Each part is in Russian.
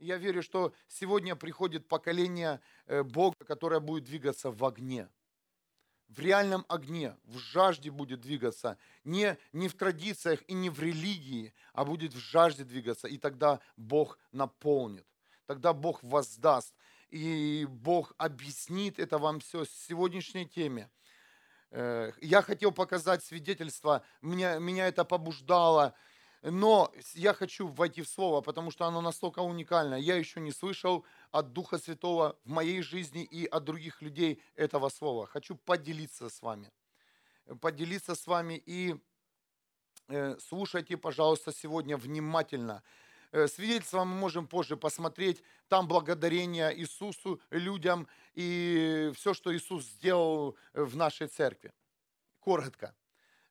Я верю, что сегодня приходит поколение э, Бога, которое будет двигаться в огне. В реальном огне, в жажде будет двигаться. Не, не в традициях и не в религии, а будет в жажде двигаться. И тогда Бог наполнит. Тогда Бог воздаст. И Бог объяснит это вам все с сегодняшней теме. Э, я хотел показать свидетельство, меня, меня это побуждало, но я хочу войти в Слово, потому что оно настолько уникально. Я еще не слышал от Духа Святого в моей жизни и от других людей этого Слова. Хочу поделиться с вами. Поделиться с вами и э, слушайте, пожалуйста, сегодня внимательно. Э, свидетельство мы можем позже посмотреть. Там благодарение Иисусу, людям и все, что Иисус сделал в нашей церкви. Коротко.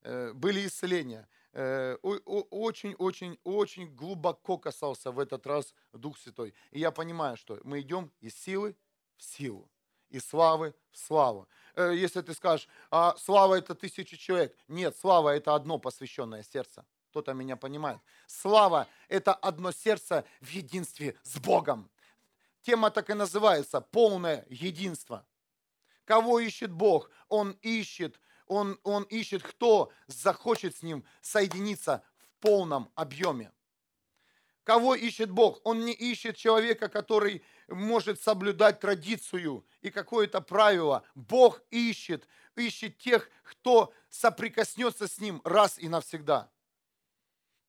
Э, были исцеления очень-очень-очень э, глубоко касался в этот раз Дух Святой. И я понимаю, что мы идем из силы в силу, из славы в славу. Э, если ты скажешь, а слава это тысячи человек. Нет, слава это одно посвященное сердце. Кто-то меня понимает. Слава это одно сердце в единстве с Богом. Тема так и называется «Полное единство». Кого ищет Бог? Он ищет он, он ищет, кто захочет с ним соединиться в полном объеме. Кого ищет Бог? Он не ищет человека, который может соблюдать традицию и какое-то правило. Бог ищет, ищет тех, кто соприкоснется с ним раз и навсегда.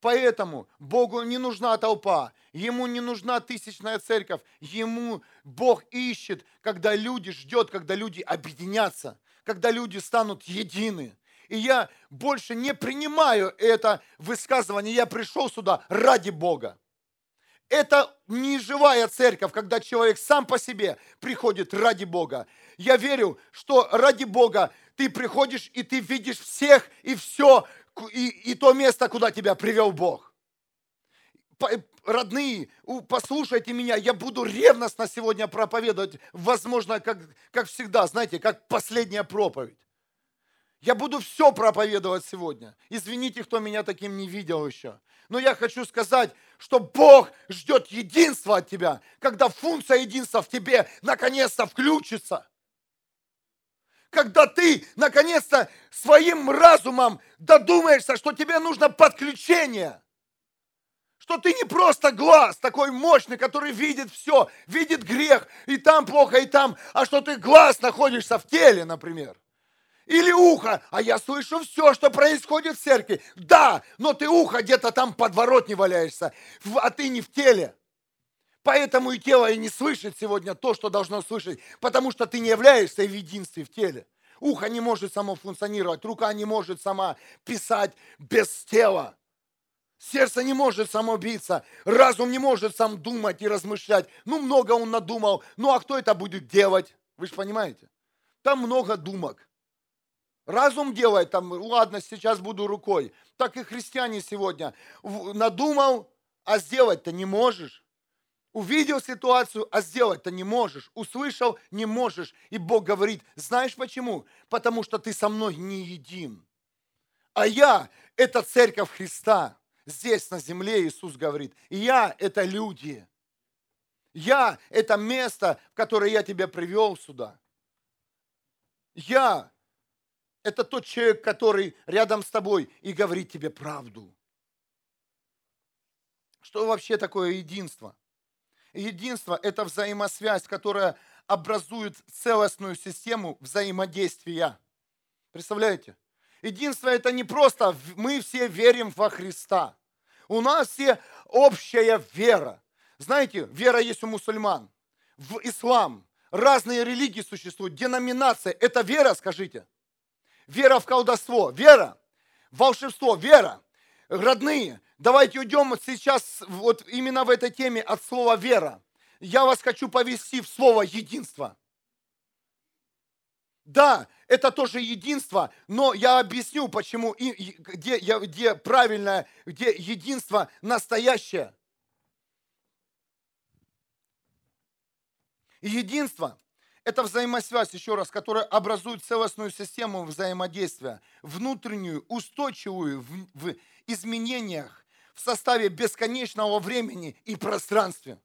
Поэтому Богу не нужна толпа, Ему не нужна тысячная церковь, Ему Бог ищет, когда люди ждет, когда люди объединятся, когда люди станут едины. И я больше не принимаю это высказывание. Я пришел сюда ради Бога. Это не живая церковь, когда человек сам по себе приходит ради Бога. Я верю, что ради Бога ты приходишь и ты видишь всех и все, и, и то место, куда тебя привел Бог родные, послушайте меня, я буду ревностно сегодня проповедовать, возможно, как, как всегда, знаете, как последняя проповедь. Я буду все проповедовать сегодня. Извините, кто меня таким не видел еще. Но я хочу сказать, что Бог ждет единства от тебя, когда функция единства в тебе наконец-то включится. Когда ты наконец-то своим разумом додумаешься, что тебе нужно подключение – что ты не просто глаз такой мощный, который видит все, видит грех, и там плохо, и там, а что ты глаз находишься в теле, например. Или ухо, а я слышу все, что происходит в церкви. Да, но ты ухо где-то там подворот не валяешься, а ты не в теле. Поэтому и тело и не слышит сегодня то, что должно слышать, потому что ты не являешься в единстве в теле. Ухо не может само функционировать, рука не может сама писать без тела. Сердце не может само биться, разум не может сам думать и размышлять. Ну, много он надумал, ну а кто это будет делать? Вы же понимаете? Там много думок. Разум делает там, ладно, сейчас буду рукой. Так и христиане сегодня. Надумал, а сделать-то не можешь. Увидел ситуацию, а сделать-то не можешь. Услышал, не можешь. И Бог говорит, знаешь почему? Потому что ты со мной не един. А я – это церковь Христа. Здесь, на земле, Иисус говорит, я – это люди. Я – это место, в которое я тебя привел сюда. Я – это тот человек, который рядом с тобой и говорит тебе правду. Что вообще такое единство? Единство – это взаимосвязь, которая образует целостную систему взаимодействия. Представляете? Единство – это не просто мы все верим во Христа. У нас все общая вера. Знаете, вера есть у мусульман, в ислам. Разные религии существуют, деноминация. Это вера, скажите. Вера в колдовство, вера. Волшебство, вера. Родные, давайте уйдем сейчас вот именно в этой теме от слова вера. Я вас хочу повести в слово единство. Да, это тоже единство, но я объясню, почему, и, где, где правильное, где единство настоящее. Единство – это взаимосвязь, еще раз, которая образует целостную систему взаимодействия, внутреннюю, устойчивую в, в изменениях, в составе бесконечного времени и пространства.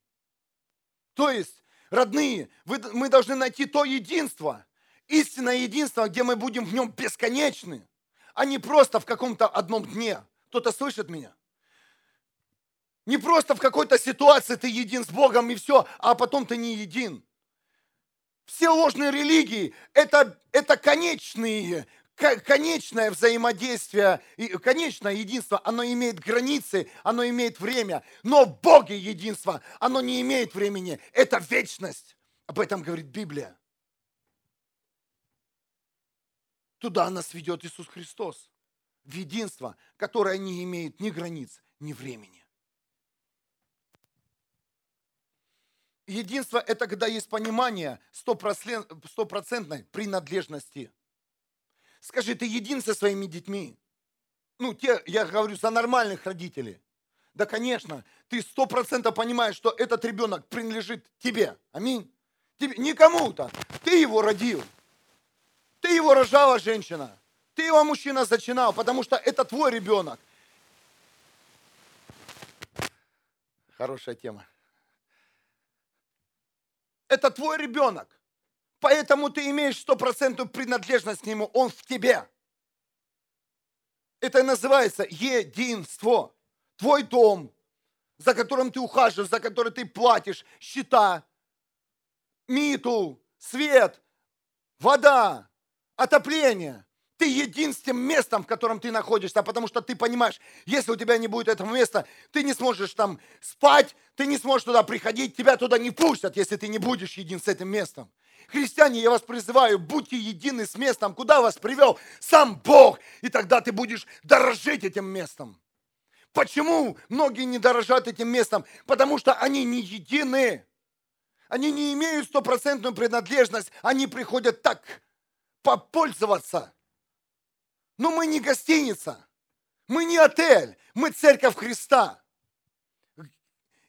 То есть, родные, вы, мы должны найти то единство, истинное единство, где мы будем в нем бесконечны, а не просто в каком-то одном дне. Кто-то слышит меня? Не просто в какой-то ситуации ты един с Богом и все, а потом ты не един. Все ложные религии это, – это конечные, конечное взаимодействие, конечное единство, оно имеет границы, оно имеет время. Но в Боге единство, оно не имеет времени. Это вечность. Об этом говорит Библия. Туда нас ведет Иисус Христос. В единство, которое не имеет ни границ, ни времени. Единство – это когда есть понимание стопроцентной принадлежности. Скажи, ты един со своими детьми? Ну, те, я говорю, за нормальных родителей. Да, конечно, ты сто процентов понимаешь, что этот ребенок принадлежит тебе. Аминь. Тебе, не кому-то. Ты его родил. Ты его рожала женщина. Ты его мужчина зачинал, потому что это твой ребенок. Хорошая тема. Это твой ребенок. Поэтому ты имеешь стопроцентную принадлежность к нему. Он в тебе. Это называется единство. Твой дом, за которым ты ухаживаешь, за который ты платишь, счета, миту, свет, вода, отопление. Ты единственным местом, в котором ты находишься, потому что ты понимаешь, если у тебя не будет этого места, ты не сможешь там спать, ты не сможешь туда приходить, тебя туда не пустят, если ты не будешь един с этим местом. Христиане, я вас призываю, будьте едины с местом, куда вас привел сам Бог, и тогда ты будешь дорожить этим местом. Почему многие не дорожат этим местом? Потому что они не едины. Они не имеют стопроцентную принадлежность. Они приходят так попользоваться. Но мы не гостиница, мы не отель, мы церковь Христа.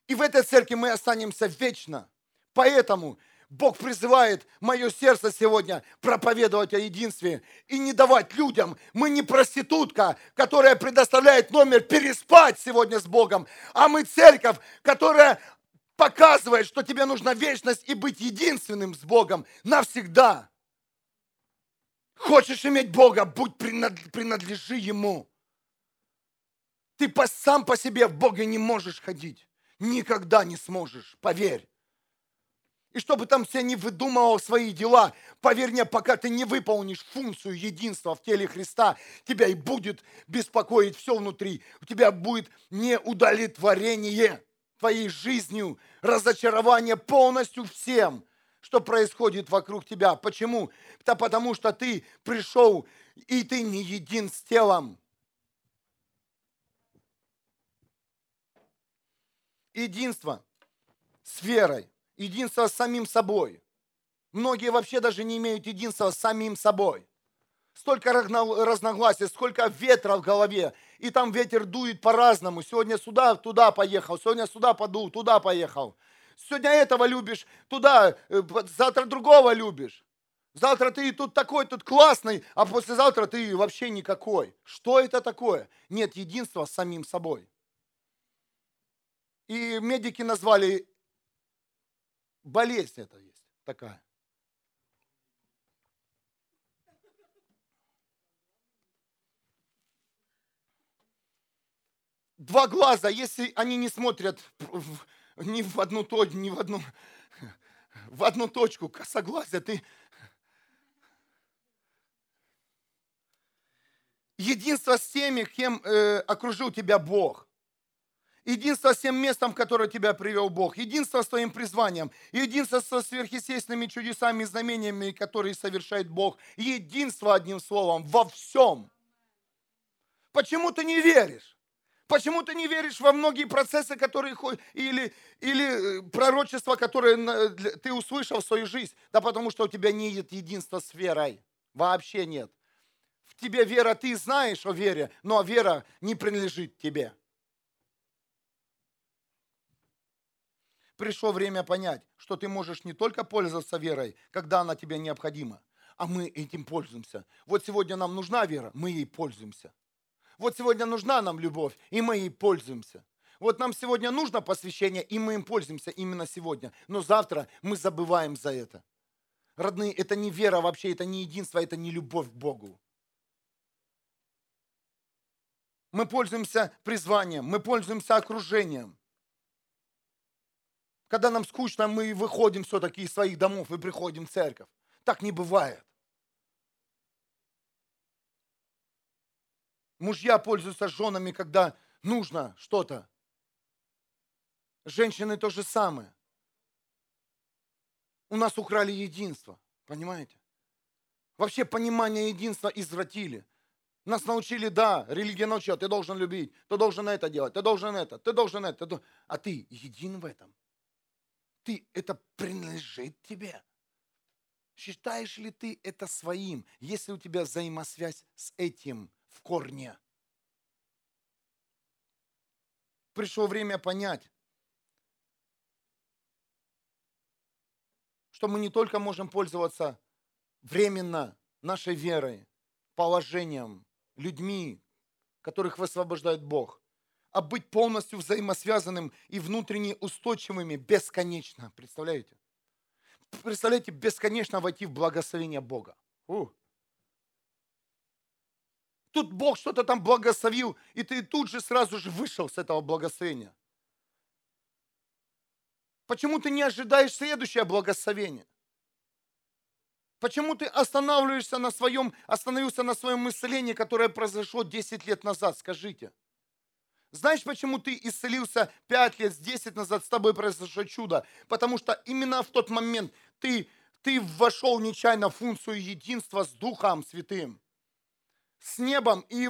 И в этой церкви мы останемся вечно. Поэтому Бог призывает мое сердце сегодня проповедовать о единстве и не давать людям. Мы не проститутка, которая предоставляет номер переспать сегодня с Богом, а мы церковь, которая показывает, что тебе нужна вечность и быть единственным с Богом навсегда. Хочешь иметь Бога, будь принадлежи Ему. Ты по, сам по себе в Боге не можешь ходить. Никогда не сможешь, поверь. И чтобы там все не выдумывал свои дела, поверь мне, пока ты не выполнишь функцию единства в теле Христа, тебя и будет беспокоить все внутри. У тебя будет неудовлетворение твоей жизнью, разочарование полностью всем – что происходит вокруг тебя. Почему? Да потому что ты пришел, и ты не един с телом. Единство с верой, единство с самим собой. Многие вообще даже не имеют единства с самим собой. Столько разногласий, сколько ветра в голове. И там ветер дует по-разному. Сегодня сюда, туда поехал, сегодня сюда подул, туда поехал. Сегодня этого любишь, туда, э, завтра другого любишь. Завтра ты тут такой, тут классный, а послезавтра ты вообще никакой. Что это такое? Нет единства с самим собой. И медики назвали болезнь это есть такая. Два глаза, если они не смотрят ни в одну точку, ни в одну, в одну точку, косоглазие, ты единство с теми, кем э, окружил тебя Бог. Единство с тем местом, которое тебя привел Бог. Единство с твоим призванием. Единство со сверхъестественными чудесами и знамениями, которые совершает Бог. Единство, одним словом, во всем. Почему ты не веришь? Почему ты не веришь во многие процессы, которые или, или э, пророчества, которые ты услышал в свою жизнь? Да потому что у тебя нет единства с верой. Вообще нет. В тебе вера, ты знаешь о вере, но вера не принадлежит тебе. Пришло время понять, что ты можешь не только пользоваться верой, когда она тебе необходима, а мы этим пользуемся. Вот сегодня нам нужна вера, мы ей пользуемся. Вот сегодня нужна нам любовь, и мы ей пользуемся. Вот нам сегодня нужно посвящение, и мы им пользуемся именно сегодня. Но завтра мы забываем за это. Родные, это не вера вообще, это не единство, это не любовь к Богу. Мы пользуемся призванием, мы пользуемся окружением. Когда нам скучно, мы выходим все-таки из своих домов и приходим в церковь. Так не бывает. Мужья пользуются женами, когда нужно что-то. Женщины то же самое. У нас украли единство, понимаете? Вообще понимание единства извратили. Нас научили, да, религия научила, ты должен любить, ты должен это делать, ты должен это, ты должен это. А ты един в этом. Ты, это принадлежит тебе. Считаешь ли ты это своим, если у тебя взаимосвязь с этим в корне? Пришло время понять, что мы не только можем пользоваться временно нашей верой, положением, людьми, которых высвобождает Бог, а быть полностью взаимосвязанным и внутренне устойчивыми бесконечно. Представляете? Представляете, бесконечно войти в благословение Бога. У. Тут Бог что-то там благословил, и ты тут же сразу же вышел с этого благословения. Почему ты не ожидаешь следующее благословение? Почему ты останавливаешься на своем, остановился на своем мыслении, которое произошло 10 лет назад? Скажите. Знаешь, почему ты исцелился 5 лет, 10 назад, с тобой произошло чудо? Потому что именно в тот момент ты, ты вошел нечаянно в функцию единства с Духом Святым, с небом, и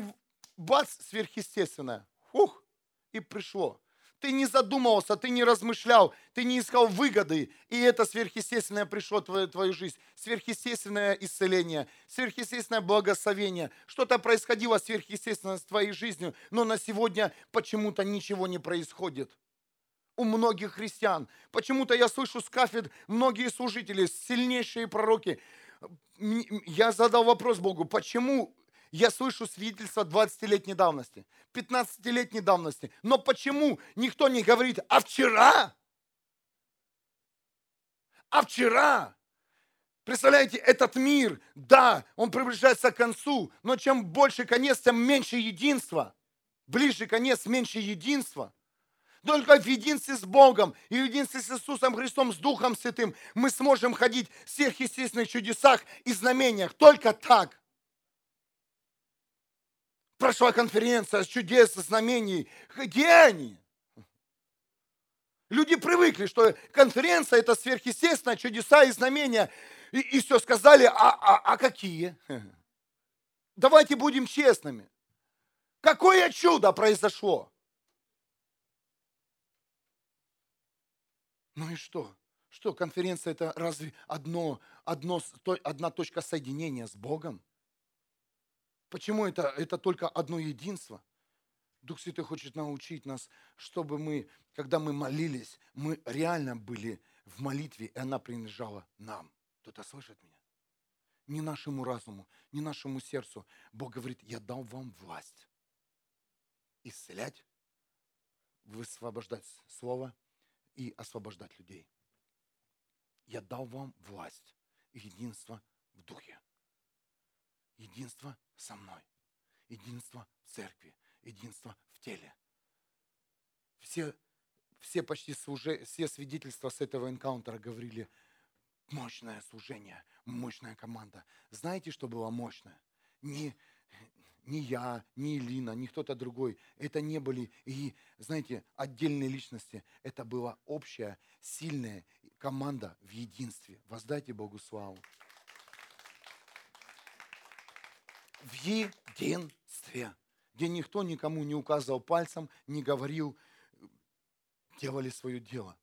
бац, сверхъестественное. Фух, и пришло. Ты не задумывался, ты не размышлял, ты не искал выгоды, и это сверхъестественное пришло в твою, твою жизнь. Сверхъестественное исцеление, сверхъестественное благословение. Что-то происходило сверхъестественно с твоей жизнью, но на сегодня почему-то ничего не происходит. У многих христиан. Почему-то я слышу с кафедр многие служители, сильнейшие пророки. Я задал вопрос Богу, почему я слышу свидетельства 20-летней давности, 15-летней давности. Но почему никто не говорит, а вчера? А вчера? Представляете, этот мир, да, он приближается к концу, но чем больше конец, тем меньше единства. Ближе конец, меньше единства. Только в единстве с Богом и в единстве с Иисусом Христом, с Духом Святым мы сможем ходить в сверхъестественных чудесах и знамениях. Только так. Прошла конференция чудес, знамений. Где они? Люди привыкли, что конференция это сверхъестественное, чудеса и знамения. И, и все сказали, а, а, а какие? Давайте будем честными. Какое чудо произошло? Ну и что? Что конференция это разве одно, одно, одна точка соединения с Богом? Почему это, это только одно единство? Дух Святой хочет научить нас, чтобы мы, когда мы молились, мы реально были в молитве, и она принадлежала нам. Кто-то слышит меня? Не нашему разуму, не нашему сердцу. Бог говорит, я дал вам власть исцелять, высвобождать слово и освобождать людей. Я дал вам власть и единство в духе единство со мной, единство в церкви, единство в теле. Все, все почти служи, все свидетельства с этого энкаунтера говорили, мощное служение, мощная команда. Знаете, что было мощное? Не, не я, не Илина, не кто-то другой. Это не были, и, знаете, отдельные личности. Это была общая, сильная команда в единстве. Воздайте Богу славу. В единстве, где никто никому не указывал пальцем, не говорил, делали свое дело.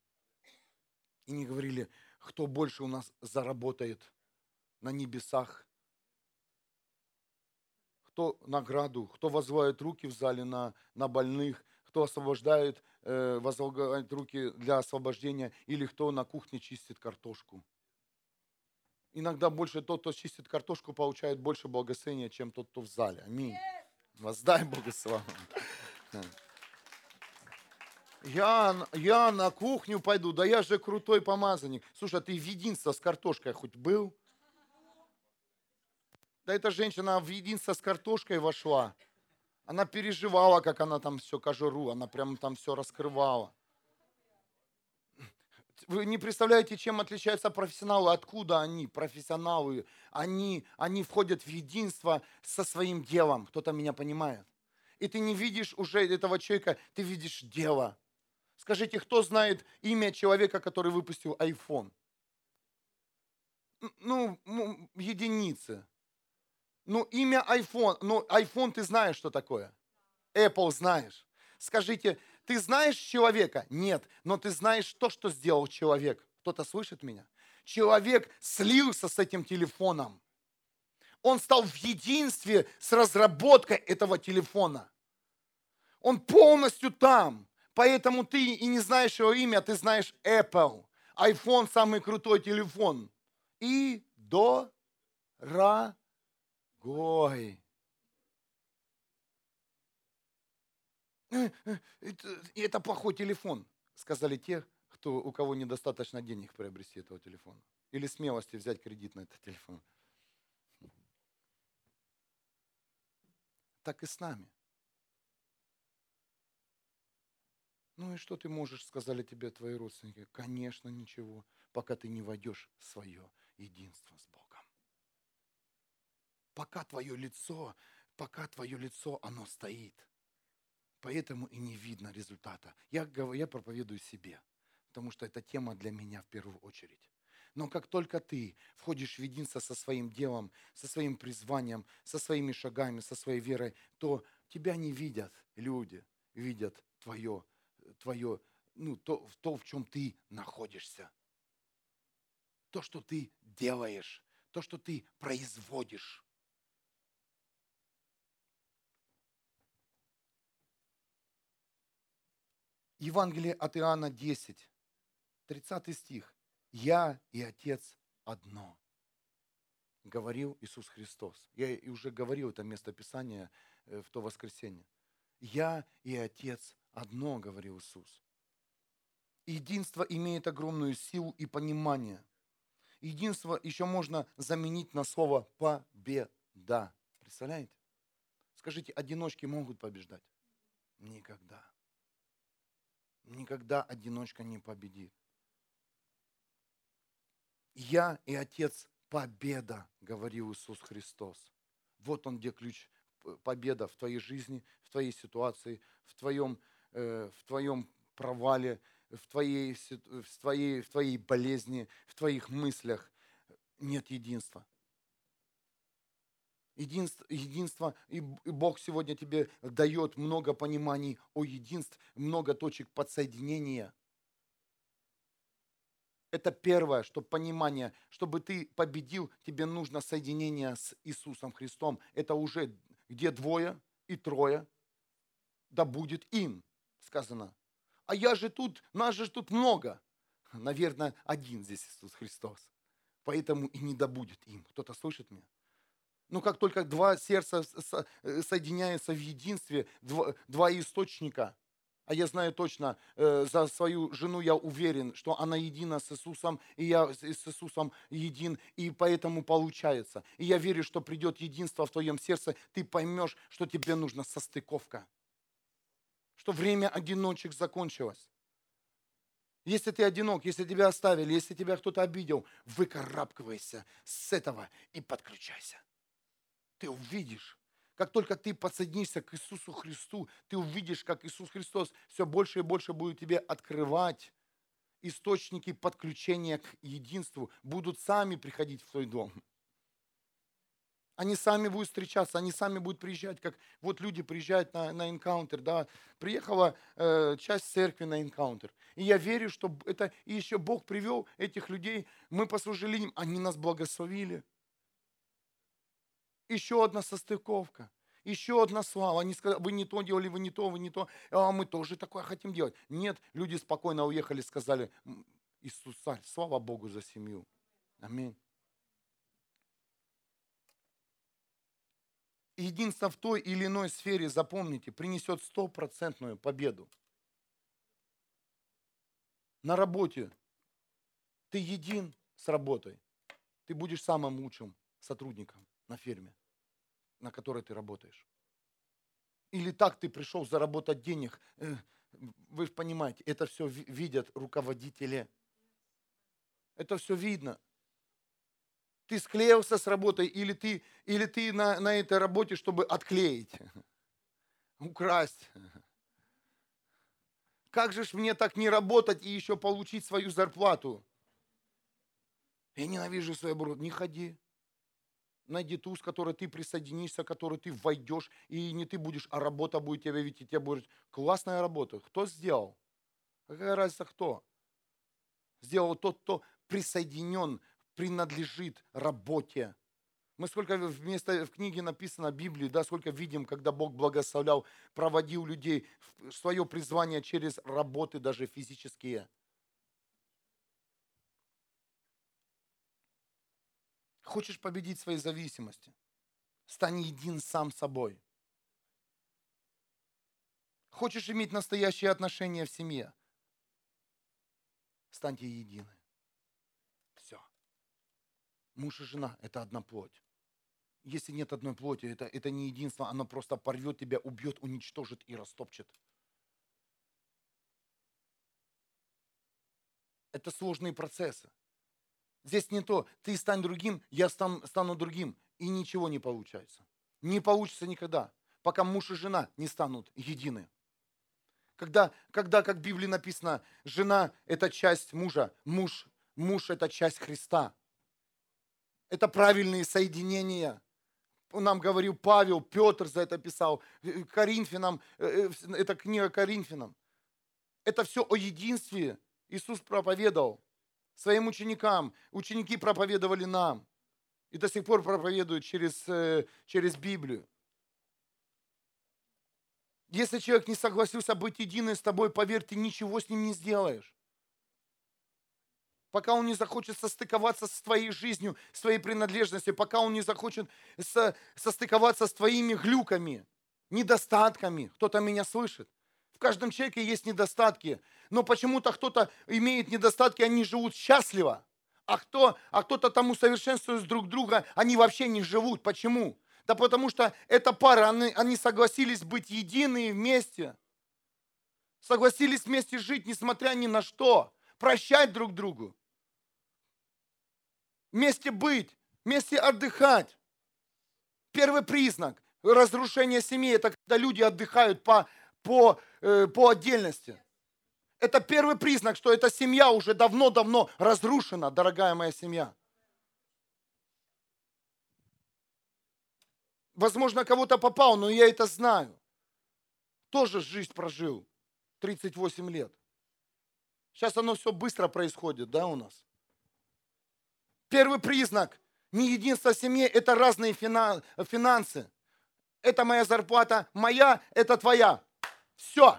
И не говорили, кто больше у нас заработает на небесах, кто награду, кто возводит руки в зале на, на больных, кто освобождает, э, возлагает руки для освобождения, или кто на кухне чистит картошку. Иногда больше тот, кто чистит картошку, получает больше благословения, чем тот, кто в зале. Аминь. Воздай славу. Я, я на кухню пойду, да я же крутой помазанник. Слушай, а ты в единство с картошкой хоть был? Да эта женщина в единство с картошкой вошла. Она переживала, как она там все кожуру, она прям там все раскрывала. Вы не представляете, чем отличаются профессионалы, откуда они, профессионалы. Они, они входят в единство со своим делом. Кто-то меня понимает. И ты не видишь уже этого человека, ты видишь дело. Скажите, кто знает имя человека, который выпустил iPhone? Ну, единицы. Ну, имя iPhone. Ну, iPhone ты знаешь, что такое. Apple знаешь. Скажите, ты знаешь человека? Нет, но ты знаешь то, что сделал человек. Кто-то слышит меня? Человек слился с этим телефоном. Он стал в единстве с разработкой этого телефона. Он полностью там. Поэтому ты и не знаешь его имя, ты знаешь Apple. iPhone самый крутой телефон. И дорогой. Это, это плохой телефон, сказали те, кто, у кого недостаточно денег приобрести этого телефона. Или смелости взять кредит на этот телефон. Так и с нами. Ну и что ты можешь, сказали тебе твои родственники? Конечно, ничего, пока ты не войдешь в свое единство с Богом. Пока твое лицо, пока твое лицо, оно стоит – Поэтому и не видно результата. Я, я проповедую себе, потому что эта тема для меня в первую очередь. Но как только ты входишь в единство со своим делом, со своим призванием, со своими шагами, со своей верой, то тебя не видят люди, видят твое, твое ну, то, то, в чем ты находишься. То, что ты делаешь, то, что ты производишь. Евангелие от Иоанна 10, 30 стих. «Я и Отец одно», говорил Иисус Христос. Я и уже говорил это местописание э, в то воскресенье. «Я и Отец одно», говорил Иисус. Единство имеет огромную силу и понимание. Единство еще можно заменить на слово «победа». Представляете? Скажите, одиночки могут побеждать? Никогда никогда одиночка не победит. Я и Отец победа, говорил Иисус Христос. Вот он где ключ победа в твоей жизни, в твоей ситуации, в твоем, э, в твоем провале, в твоей, в, твоей, в твоей болезни, в твоих мыслях. Нет единства. Единство, единство, и Бог сегодня тебе дает много пониманий о единстве, много точек подсоединения. Это первое, что понимание, чтобы ты победил, тебе нужно соединение с Иисусом Христом. Это уже где двое и трое, да будет им, сказано. А я же тут, нас же тут много. Наверное, один здесь Иисус Христос. Поэтому и не добудет им. Кто-то слышит меня? Но как только два сердца э, соединяются в единстве, два, два источника, а я знаю точно, э, за свою жену я уверен, что она едина с Иисусом, и я с Иисусом един, и поэтому получается. И я верю, что придет единство в твоем сердце, ты поймешь, что тебе нужна состыковка, что время одиночек закончилось. Если ты одинок, если тебя оставили, если тебя кто-то обидел, выкарабкивайся с этого и подключайся ты увидишь, как только ты подсоединишься к Иисусу Христу, ты увидишь, как Иисус Христос все больше и больше будет тебе открывать. Источники подключения к единству, будут сами приходить в твой дом. Они сами будут встречаться, они сами будут приезжать, как вот люди приезжают на, на энкаунтер, да, приехала э, часть церкви на энкаунтер. И я верю, что это и еще Бог привел этих людей, мы послужили им, они нас благословили еще одна состыковка, еще одна слава. Они сказали, вы не то делали, вы не то, вы не то, а мы тоже такое хотим делать. Нет, люди спокойно уехали, сказали, Иисус царь, слава Богу за семью. Аминь. Единство в той или иной сфере, запомните, принесет стопроцентную победу. на работе ты един с работой, ты будешь самым лучшим сотрудником на ферме, на которой ты работаешь. Или так ты пришел заработать денег. Э, вы понимаете, это все видят руководители. Это все видно. Ты склеился с работой, или ты, или ты на, на этой работе, чтобы отклеить, украсть. Как же ж мне так не работать и еще получить свою зарплату? Я ненавижу свою работу. Не ходи. Найди ту, с которой ты присоединишься, к которой ты войдешь, и не ты будешь, а работа будет тебя видеть, и тебе будет классная работа. Кто сделал? Какая разница кто? Сделал тот, кто присоединен, принадлежит работе. Мы сколько вместо в книге написано Библии, да, сколько видим, когда Бог благословлял, проводил людей в свое призвание через работы даже физические. Хочешь победить свои зависимости? Стань един сам собой. Хочешь иметь настоящие отношения в семье? Станьте едины. Все. Муж и жена – это одна плоть если нет одной плоти, это, это не единство, оно просто порвет тебя, убьет, уничтожит и растопчет. Это сложные процессы. Здесь не то, ты стань другим, я стану, стану другим, и ничего не получается. Не получится никогда, пока муж и жена не станут едины. Когда, когда как в Библии написано, жена – это часть мужа, муж, муж – это часть Христа. Это правильные соединения нам говорил Павел, Петр за это писал, э, Коринфянам, э, э, это книга Коринфянам. Это все о единстве Иисус проповедовал своим ученикам. Ученики проповедовали нам. И до сих пор проповедуют через, через Библию. Если человек не согласился быть единым с тобой, поверь, ты ничего с ним не сделаешь пока он не захочет состыковаться с твоей жизнью, с твоей принадлежностью, пока он не захочет со, состыковаться с твоими глюками, недостатками. Кто-то меня слышит. В каждом человеке есть недостатки, но почему-то кто-то имеет недостатки, они живут счастливо, а, кто, а кто-то там усовершенствует друг друга, они вообще не живут. Почему? Да потому что эта пара, они, они согласились быть единые вместе. Согласились вместе жить, несмотря ни на что. Прощать друг другу вместе быть, вместе отдыхать. Первый признак разрушения семьи – это когда люди отдыхают по, по, э, по отдельности. Это первый признак, что эта семья уже давно-давно разрушена, дорогая моя семья. Возможно, кого-то попал, но я это знаю. Тоже жизнь прожил. 38 лет. Сейчас оно все быстро происходит, да, у нас? Первый признак не единство в семье – это разные финансы. Это моя зарплата, моя, это твоя. Все.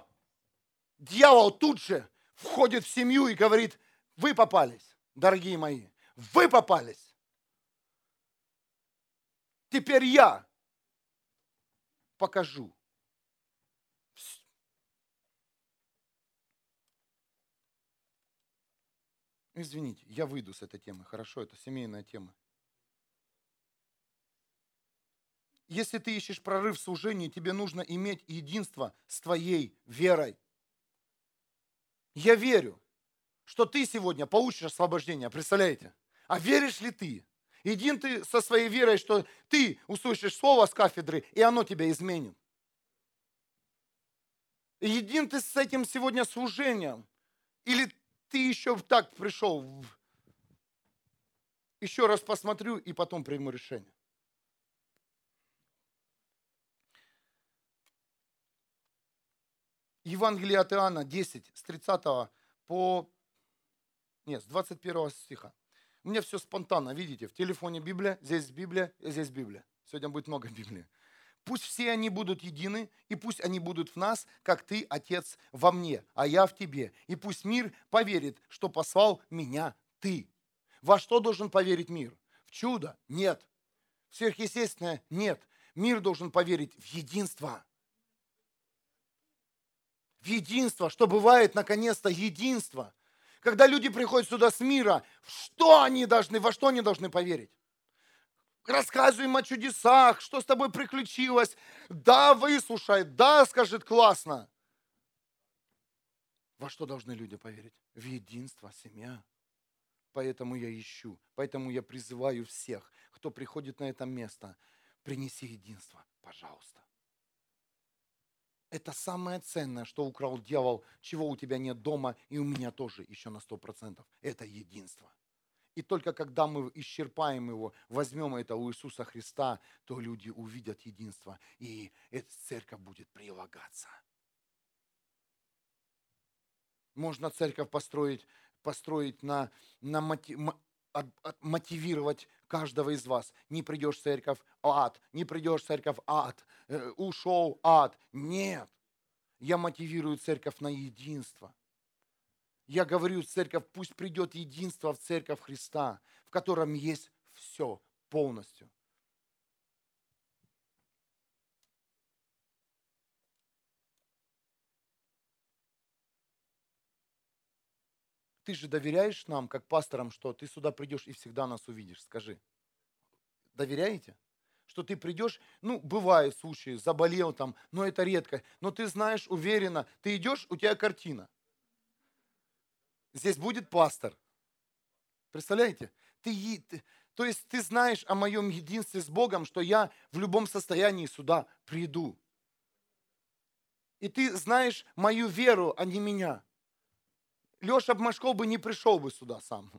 Дьявол тут же входит в семью и говорит, вы попались, дорогие мои, вы попались. Теперь я покажу, Извините, я выйду с этой темы. Хорошо, это семейная тема. Если ты ищешь прорыв в служении, тебе нужно иметь единство с твоей верой. Я верю, что ты сегодня получишь освобождение, представляете? А веришь ли ты? Един ты со своей верой, что ты услышишь слово с кафедры, и оно тебя изменит. Един ты с этим сегодня служением. Или ты еще так пришел, еще раз посмотрю и потом приму решение. Евангелие от Иоанна 10, с 30 по... Нет, с 21 стиха. У меня все спонтанно, видите, в телефоне Библия, здесь Библия, здесь Библия. Сегодня будет много Библии. Пусть все они будут едины, и пусть они будут в нас, как ты, Отец, во мне, а я в тебе. И пусть мир поверит, что послал меня ты. Во что должен поверить мир? В чудо? Нет. В сверхъестественное? Нет. Мир должен поверить в единство. Единство, что бывает наконец-то единство. Когда люди приходят сюда с мира, что они должны, во что они должны поверить? Рассказываем о чудесах, что с тобой приключилось. Да, выслушай, да, скажет, классно. Во что должны люди поверить? В единство, семья. Поэтому я ищу, поэтому я призываю всех, кто приходит на это место, принеси единство, пожалуйста. Это самое ценное, что украл дьявол, чего у тебя нет дома, и у меня тоже еще на сто процентов. Это единство. И только когда мы исчерпаем его, возьмем это у Иисуса Христа, то люди увидят единство, и эта церковь будет прилагаться. Можно церковь построить, построить на, на мотив, мотивировать каждого из вас. Не придешь в церковь, ад. Не придешь в церковь, ад. Э, ушел, ад. Нет. Я мотивирую церковь на единство. Я говорю, церковь, пусть придет единство в церковь Христа, в котором есть все полностью. Ты же доверяешь нам, как пасторам, что ты сюда придешь и всегда нас увидишь? Скажи. Доверяете? Что ты придешь, ну, бывают случаи, заболел там, но это редко. Но ты знаешь уверенно, ты идешь, у тебя картина. Здесь будет пастор. Представляете? Ты, ты, то есть ты знаешь о моем единстве с Богом, что я в любом состоянии сюда приду. И ты знаешь мою веру, а не меня. Леша Бмашко бы не пришел бы сюда сам.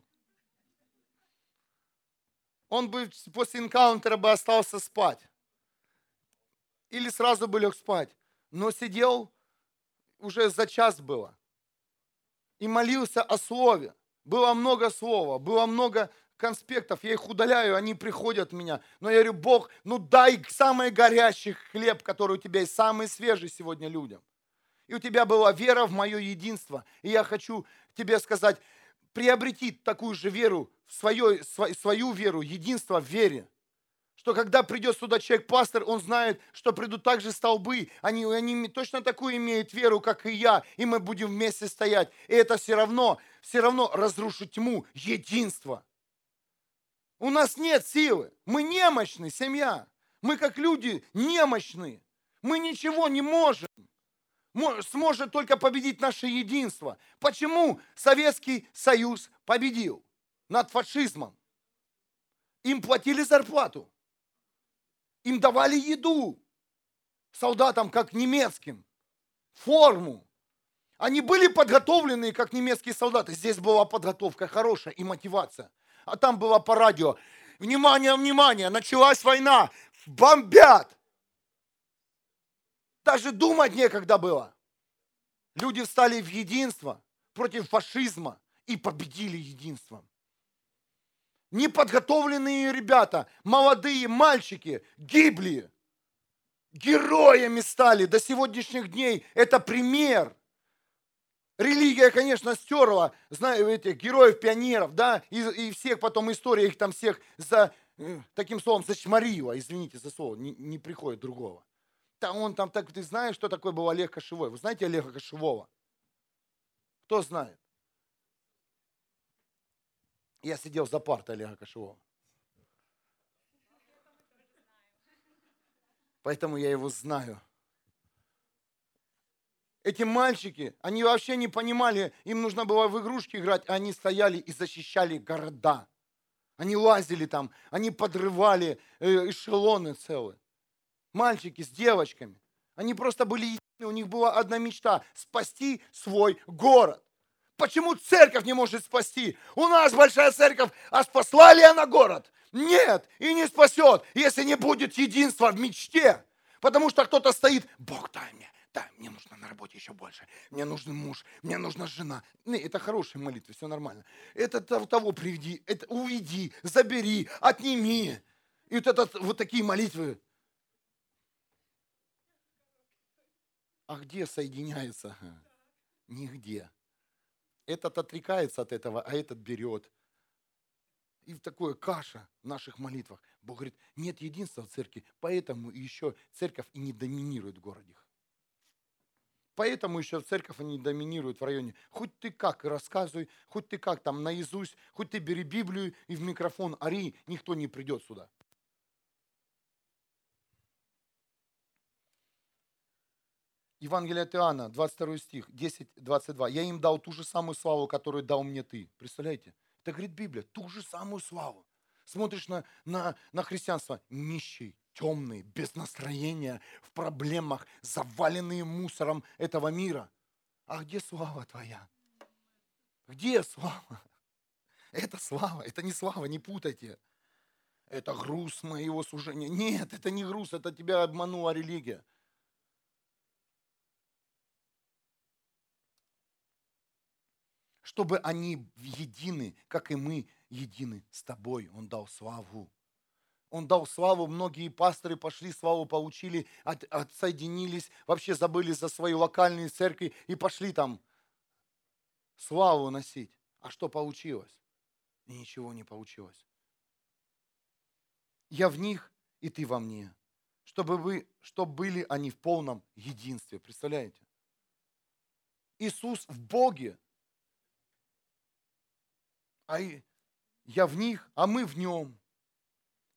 Он бы после энкаунтера бы остался спать. Или сразу бы лег спать. Но сидел, уже за час было. И молился о слове. Было много слова, было много конспектов, я их удаляю, они приходят меня. Но я говорю, Бог, ну дай самый горячий хлеб, который у тебя есть, самый свежий сегодня людям и у тебя была вера в мое единство. И я хочу тебе сказать, приобрети такую же веру, свою, свою веру, единство в вере. Что когда придет сюда человек-пастор, он знает, что придут также столбы. Они, они точно такую имеют веру, как и я. И мы будем вместе стоять. И это все равно, все равно разрушит тьму, единство. У нас нет силы. Мы немощны, семья. Мы как люди немощны. Мы ничего не можем сможет только победить наше единство. Почему Советский Союз победил над фашизмом? Им платили зарплату, им давали еду, солдатам, как немецким, форму. Они были подготовлены, как немецкие солдаты. Здесь была подготовка хорошая и мотивация. А там было по радио. Внимание, внимание, началась война, бомбят. Даже думать некогда было. Люди встали в единство против фашизма и победили единством. Неподготовленные ребята, молодые мальчики гибли, героями стали до сегодняшних дней. Это пример. Религия, конечно, стерла, знаю, этих героев, пионеров, да, и, и всех потом история их там всех за, э, таким словом, зачморила, извините за слово, не, не приходит другого. Там он там так, ты знаешь, что такое был Олег Кошевой? Вы знаете Олега Кошевого? Кто знает? Я сидел за партой Олега Кошевого. Поэтому я его знаю. Эти мальчики, они вообще не понимали, им нужно было в игрушки играть, а они стояли и защищали города. Они лазили там, они подрывали э, эшелоны целые мальчики с девочками. Они просто были едины, у них была одна мечта – спасти свой город. Почему церковь не может спасти? У нас большая церковь, а спасла ли она город? Нет, и не спасет, если не будет единства в мечте. Потому что кто-то стоит, Бог дай мне, дай, мне нужно на работе еще больше, мне нужен муж, мне нужна жена. Не, это хорошая молитва, все нормально. Это того приведи, это уведи, забери, отними. И вот, это, вот такие молитвы, А где соединяется? Нигде. Этот отрекается от этого, а этот берет. И в такое каша в наших молитвах. Бог говорит, нет единства в церкви, поэтому еще церковь и не доминирует в городе. Поэтому еще церковь они доминируют в районе. Хоть ты как рассказывай, хоть ты как там наизусть, хоть ты бери Библию и в микрофон ори, никто не придет сюда. Евангелие от Иоанна, 22 стих, 10, 22. «Я им дал ту же самую славу, которую дал мне ты». Представляете? Это говорит Библия, ту же самую славу. Смотришь на, на, на христианство, нищий, темный, без настроения, в проблемах, заваленные мусором этого мира. А где слава твоя? Где слава? Это слава, это не слава, не путайте. Это груз моего служения. Нет, это не груз, это тебя обманула религия. Чтобы они едины, как и мы едины с тобой. Он дал славу. Он дал славу, многие пасторы пошли, славу получили, от, отсоединились, вообще забыли за свои локальные церкви и пошли там славу носить. А что получилось? И ничего не получилось. Я в них, и ты во мне. Чтобы, вы, чтобы были они в полном единстве. Представляете? Иисус в Боге а я в них, а мы в нем.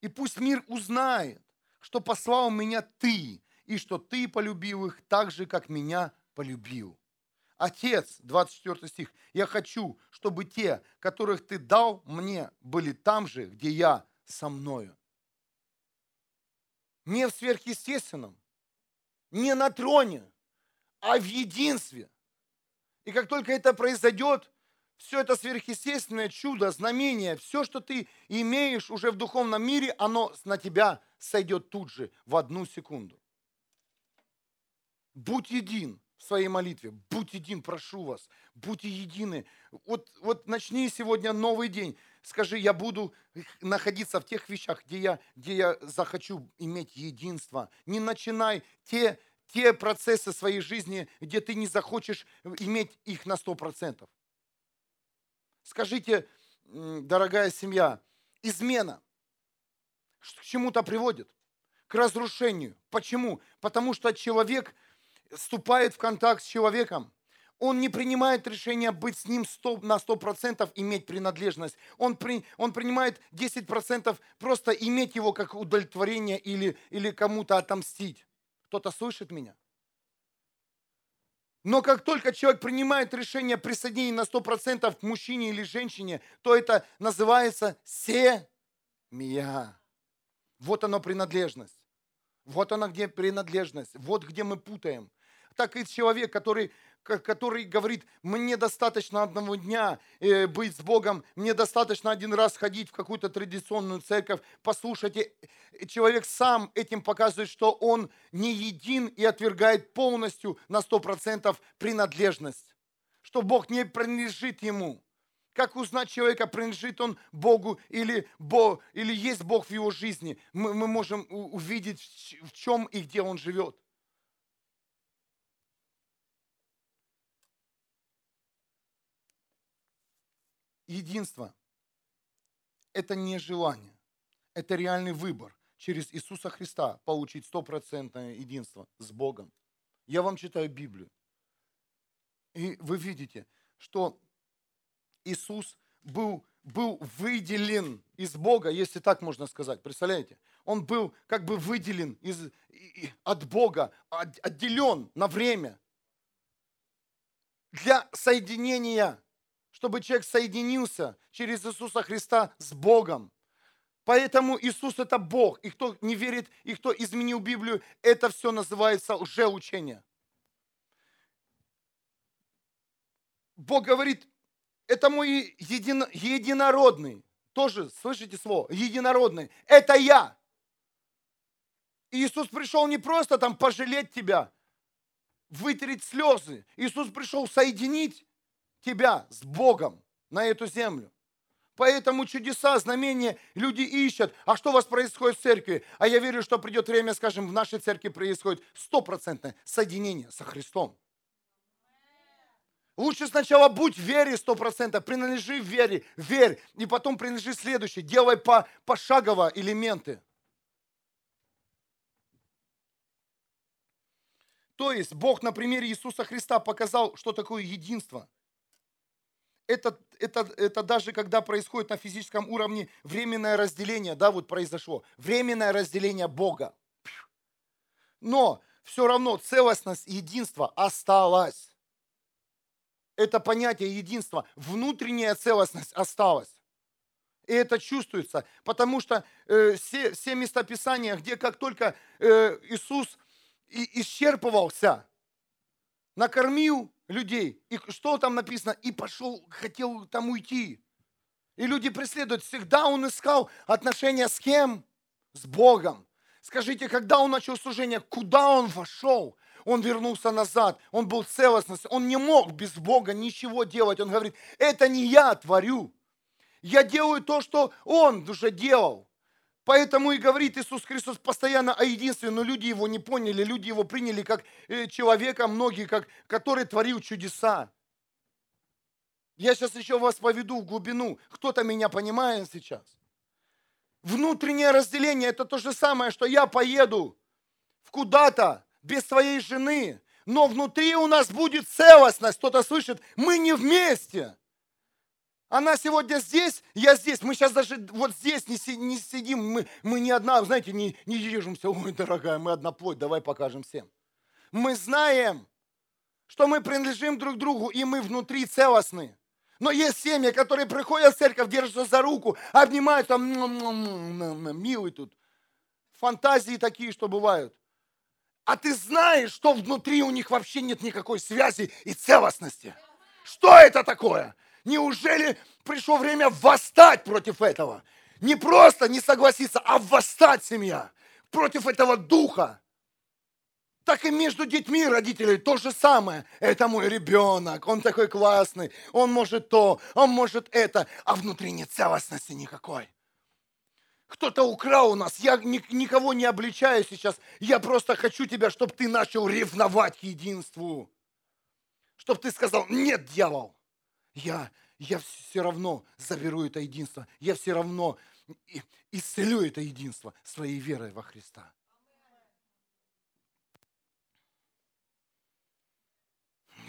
И пусть мир узнает, что послал меня ты, и что ты полюбил их так же, как меня полюбил. Отец, 24 стих, я хочу, чтобы те, которых ты дал мне, были там же, где я со мною. Не в сверхъестественном, не на троне, а в единстве. И как только это произойдет, все это сверхъестественное чудо, знамение, все, что ты имеешь уже в духовном мире, оно на тебя сойдет тут же, в одну секунду. Будь един в своей молитве, будь един, прошу вас, будьте едины. Вот, вот начни сегодня новый день. Скажи, я буду находиться в тех вещах, где я, где я захочу иметь единство. Не начинай те, те процессы своей жизни, где ты не захочешь иметь их на сто процентов. Скажите, дорогая семья, измена к чему-то приводит? К разрушению. Почему? Потому что человек вступает в контакт с человеком, он не принимает решение быть с ним 100, на 100%, иметь принадлежность. Он, при, он принимает 10% просто иметь его как удовлетворение или, или кому-то отомстить. Кто-то слышит меня? Но как только человек принимает решение присоединения на 100% к мужчине или женщине, то это называется семья. Вот оно принадлежность. Вот она где принадлежность. Вот где мы путаем. Так и человек, который который говорит, мне достаточно одного дня э, быть с Богом, мне достаточно один раз ходить в какую-то традиционную церковь. Послушайте, человек сам этим показывает, что он не един и отвергает полностью на 100% принадлежность, что Бог не принадлежит ему. Как узнать человека, принадлежит он Богу или, Бог, или есть Бог в его жизни? Мы, мы можем увидеть, в чем и где он живет. Единство – это не желание, это реальный выбор через Иисуса Христа получить стопроцентное единство с Богом. Я вам читаю Библию. И вы видите, что Иисус был, был выделен из Бога, если так можно сказать. Представляете? Он был как бы выделен из, от Бога, отделен на время для соединения чтобы человек соединился через Иисуса Христа с Богом. Поэтому Иисус это Бог. И кто не верит, и кто изменил Библию, это все называется лжеучение. Бог говорит, это мой един, единородный. Тоже, слышите слово? Единородный. Это я. Иисус пришел не просто там пожалеть тебя, вытереть слезы. Иисус пришел соединить тебя с Богом на эту землю. Поэтому чудеса, знамения люди ищут. А что у вас происходит в церкви? А я верю, что придет время, скажем, в нашей церкви происходит стопроцентное соединение со Христом. Лучше сначала будь в вере сто процентов, принадлежи в вере, верь, и потом принадлежи следующее, делай по, пошагово элементы. То есть Бог на примере Иисуса Христа показал, что такое единство. Это, это, это даже когда происходит на физическом уровне временное разделение, да, вот произошло, временное разделение Бога. Но все равно целостность единства осталась. Это понятие единства, внутренняя целостность осталась. И это чувствуется, потому что э, все, все местописания, где как только э, Иисус и исчерпывался, накормил людей. И что там написано? И пошел, хотел там уйти. И люди преследуют. Всегда он искал отношения с кем? С Богом. Скажите, когда он начал служение, куда он вошел? Он вернулся назад, он был целостность, он не мог без Бога ничего делать. Он говорит, это не я творю, я делаю то, что он уже делал. Поэтому и говорит Иисус Христос постоянно о единстве, но люди его не поняли, люди его приняли как э, человека, многие, как, который творил чудеса. Я сейчас еще вас поведу в глубину. Кто-то меня понимает сейчас. Внутреннее разделение – это то же самое, что я поеду в куда-то без своей жены, но внутри у нас будет целостность. Кто-то слышит, мы не вместе. Она сегодня здесь, я здесь. Мы сейчас даже вот здесь не, си, не сидим, мы, мы не одна, знаете, не, не держимся. Ой, дорогая, мы одна плоть, давай покажем всем. Мы знаем, что мы принадлежим друг другу, и мы внутри целостны. Но есть семьи, которые приходят в церковь, держатся за руку, обнимают там, милый тут. Фантазии такие, что бывают. А ты знаешь, что внутри у них вообще нет никакой связи и целостности. Что это такое? Неужели пришло время восстать против этого? Не просто не согласиться, а восстать семья против этого духа. Так и между детьми родителей то же самое. Это мой ребенок, он такой классный, он может то, он может это, а внутри нет целостности никакой. Кто-то украл у нас, я никого не обличаю сейчас, я просто хочу тебя, чтобы ты начал ревновать к единству. Чтобы ты сказал, нет, дьявол, я, я все равно заберу это единство. Я все равно исцелю это единство своей верой во Христа.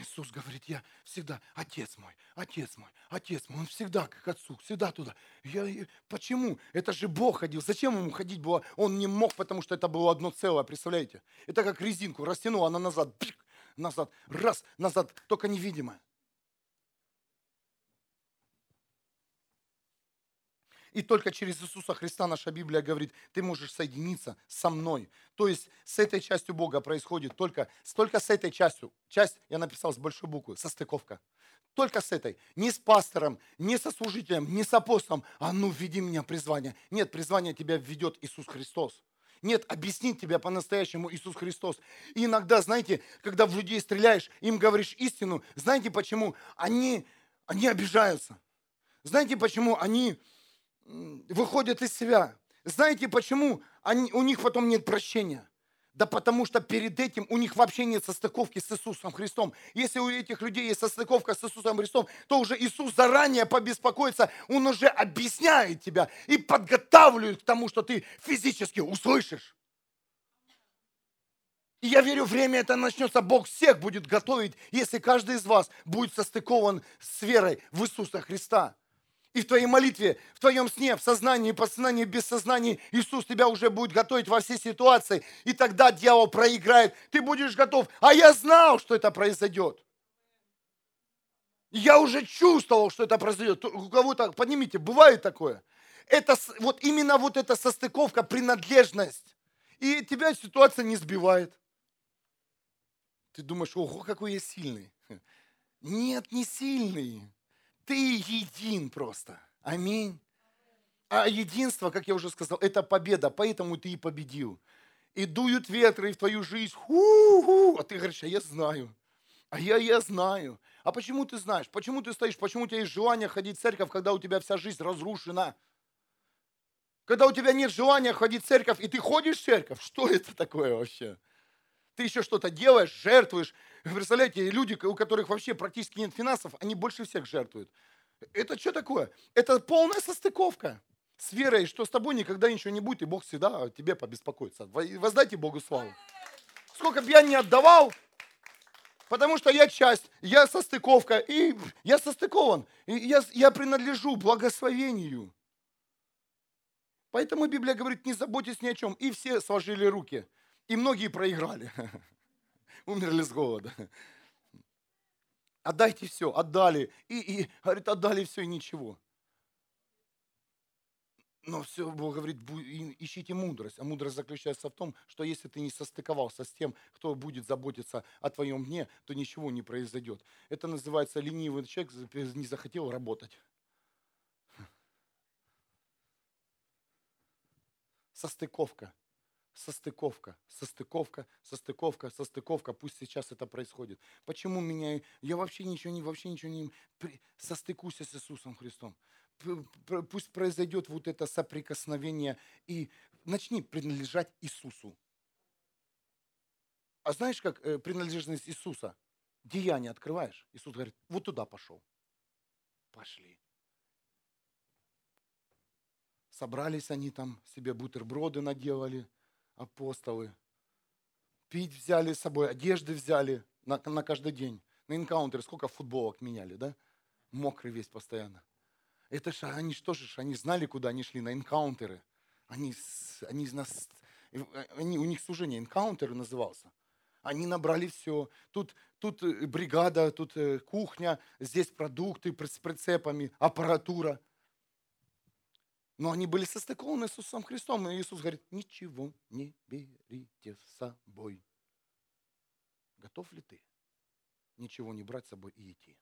Иисус говорит, я всегда, Отец мой, Отец мой, Отец мой, Он всегда как Отцу, всегда туда. Я, почему? Это же Бог ходил. Зачем ему ходить было? Он не мог, потому что это было одно целое, представляете? Это как резинку растянул, она назад, назад, раз, назад, только невидимая. И только через Иисуса Христа наша Библия говорит, ты можешь соединиться со мной. То есть с этой частью Бога происходит только, только с этой частью. Часть я написал с большой буквы, состыковка. Только с этой. Не с пастором, не со служителем, не с апостолом. А ну, введи меня призвание. Нет, призвание тебя введет Иисус Христос. Нет, объяснит тебя по-настоящему Иисус Христос. И иногда, знаете, когда в людей стреляешь, им говоришь истину, знаете почему? Они, они обижаются. Знаете почему? Они выходят из себя. Знаете почему они, у них потом нет прощения? Да потому что перед этим у них вообще нет состыковки с Иисусом Христом. Если у этих людей есть состыковка с Иисусом Христом, то уже Иисус заранее побеспокоится, Он уже объясняет тебя и подготавливает к тому, что ты физически услышишь. И я верю, время это начнется. Бог всех будет готовить, если каждый из вас будет состыкован с верой в Иисуса Христа. И в твоей молитве, в твоем сне, в сознании, подсознании, в бессознании Иисус тебя уже будет готовить во все ситуации. И тогда дьявол проиграет. Ты будешь готов. А я знал, что это произойдет. Я уже чувствовал, что это произойдет. У кого-то, поднимите, бывает такое. Это вот именно вот эта состыковка, принадлежность. И тебя ситуация не сбивает. Ты думаешь, ого, какой я сильный. Нет, не сильный. Ты един просто. Аминь. А единство, как я уже сказал, это победа, поэтому ты и победил. И дуют ветры в твою жизнь, ху-ху, а ты говоришь, а я знаю. А я, я знаю. А почему ты знаешь? Почему ты стоишь? Почему у тебя есть желание ходить в церковь, когда у тебя вся жизнь разрушена? Когда у тебя нет желания ходить в церковь, и ты ходишь в церковь, что это такое вообще? Ты еще что-то делаешь, жертвуешь, Представляете, люди, у которых вообще практически нет финансов, они больше всех жертвуют. Это что такое? Это полная состыковка с верой, что с тобой никогда ничего не будет, и Бог всегда о тебе побеспокоится. Воздайте Богу славу. сколько бы я не отдавал, потому что я часть, я состыковка, и я состыкован, и я, я принадлежу благословению. Поэтому Библия говорит, не заботьтесь ни о чем. И все сложили руки. И многие проиграли. Умерли с голода. Отдайте все, отдали. И, и говорит, отдали все и ничего. Но все, Бог говорит, ищите мудрость. А мудрость заключается в том, что если ты не состыковался с тем, кто будет заботиться о твоем дне, то ничего не произойдет. Это называется ленивый человек не захотел работать. Состыковка состыковка, состыковка, состыковка, состыковка. Пусть сейчас это происходит. Почему меня... Я вообще ничего не... Вообще ничего не... Состыкуйся с Иисусом Христом. Пусть произойдет вот это соприкосновение и начни принадлежать Иисусу. А знаешь, как э, принадлежность Иисуса? Деяние открываешь. Иисус говорит, вот туда пошел. Пошли. Собрались они там, себе бутерброды наделали – апостолы. Пить взяли с собой, одежды взяли на, на каждый день. На инкаунтере сколько футболок меняли, да? Мокрый весь постоянно. Это же, они что же, они знали, куда они шли, на инкаунтеры. Они, они, нас, они, у них служение инкаунтеры назывался. Они набрали все. Тут, тут э, бригада, тут э, кухня, здесь продукты с прицепами, аппаратура. Но они были состыкованы с Иисусом Христом. И Иисус говорит, ничего не берите с собой. Готов ли ты ничего не брать с собой и идти?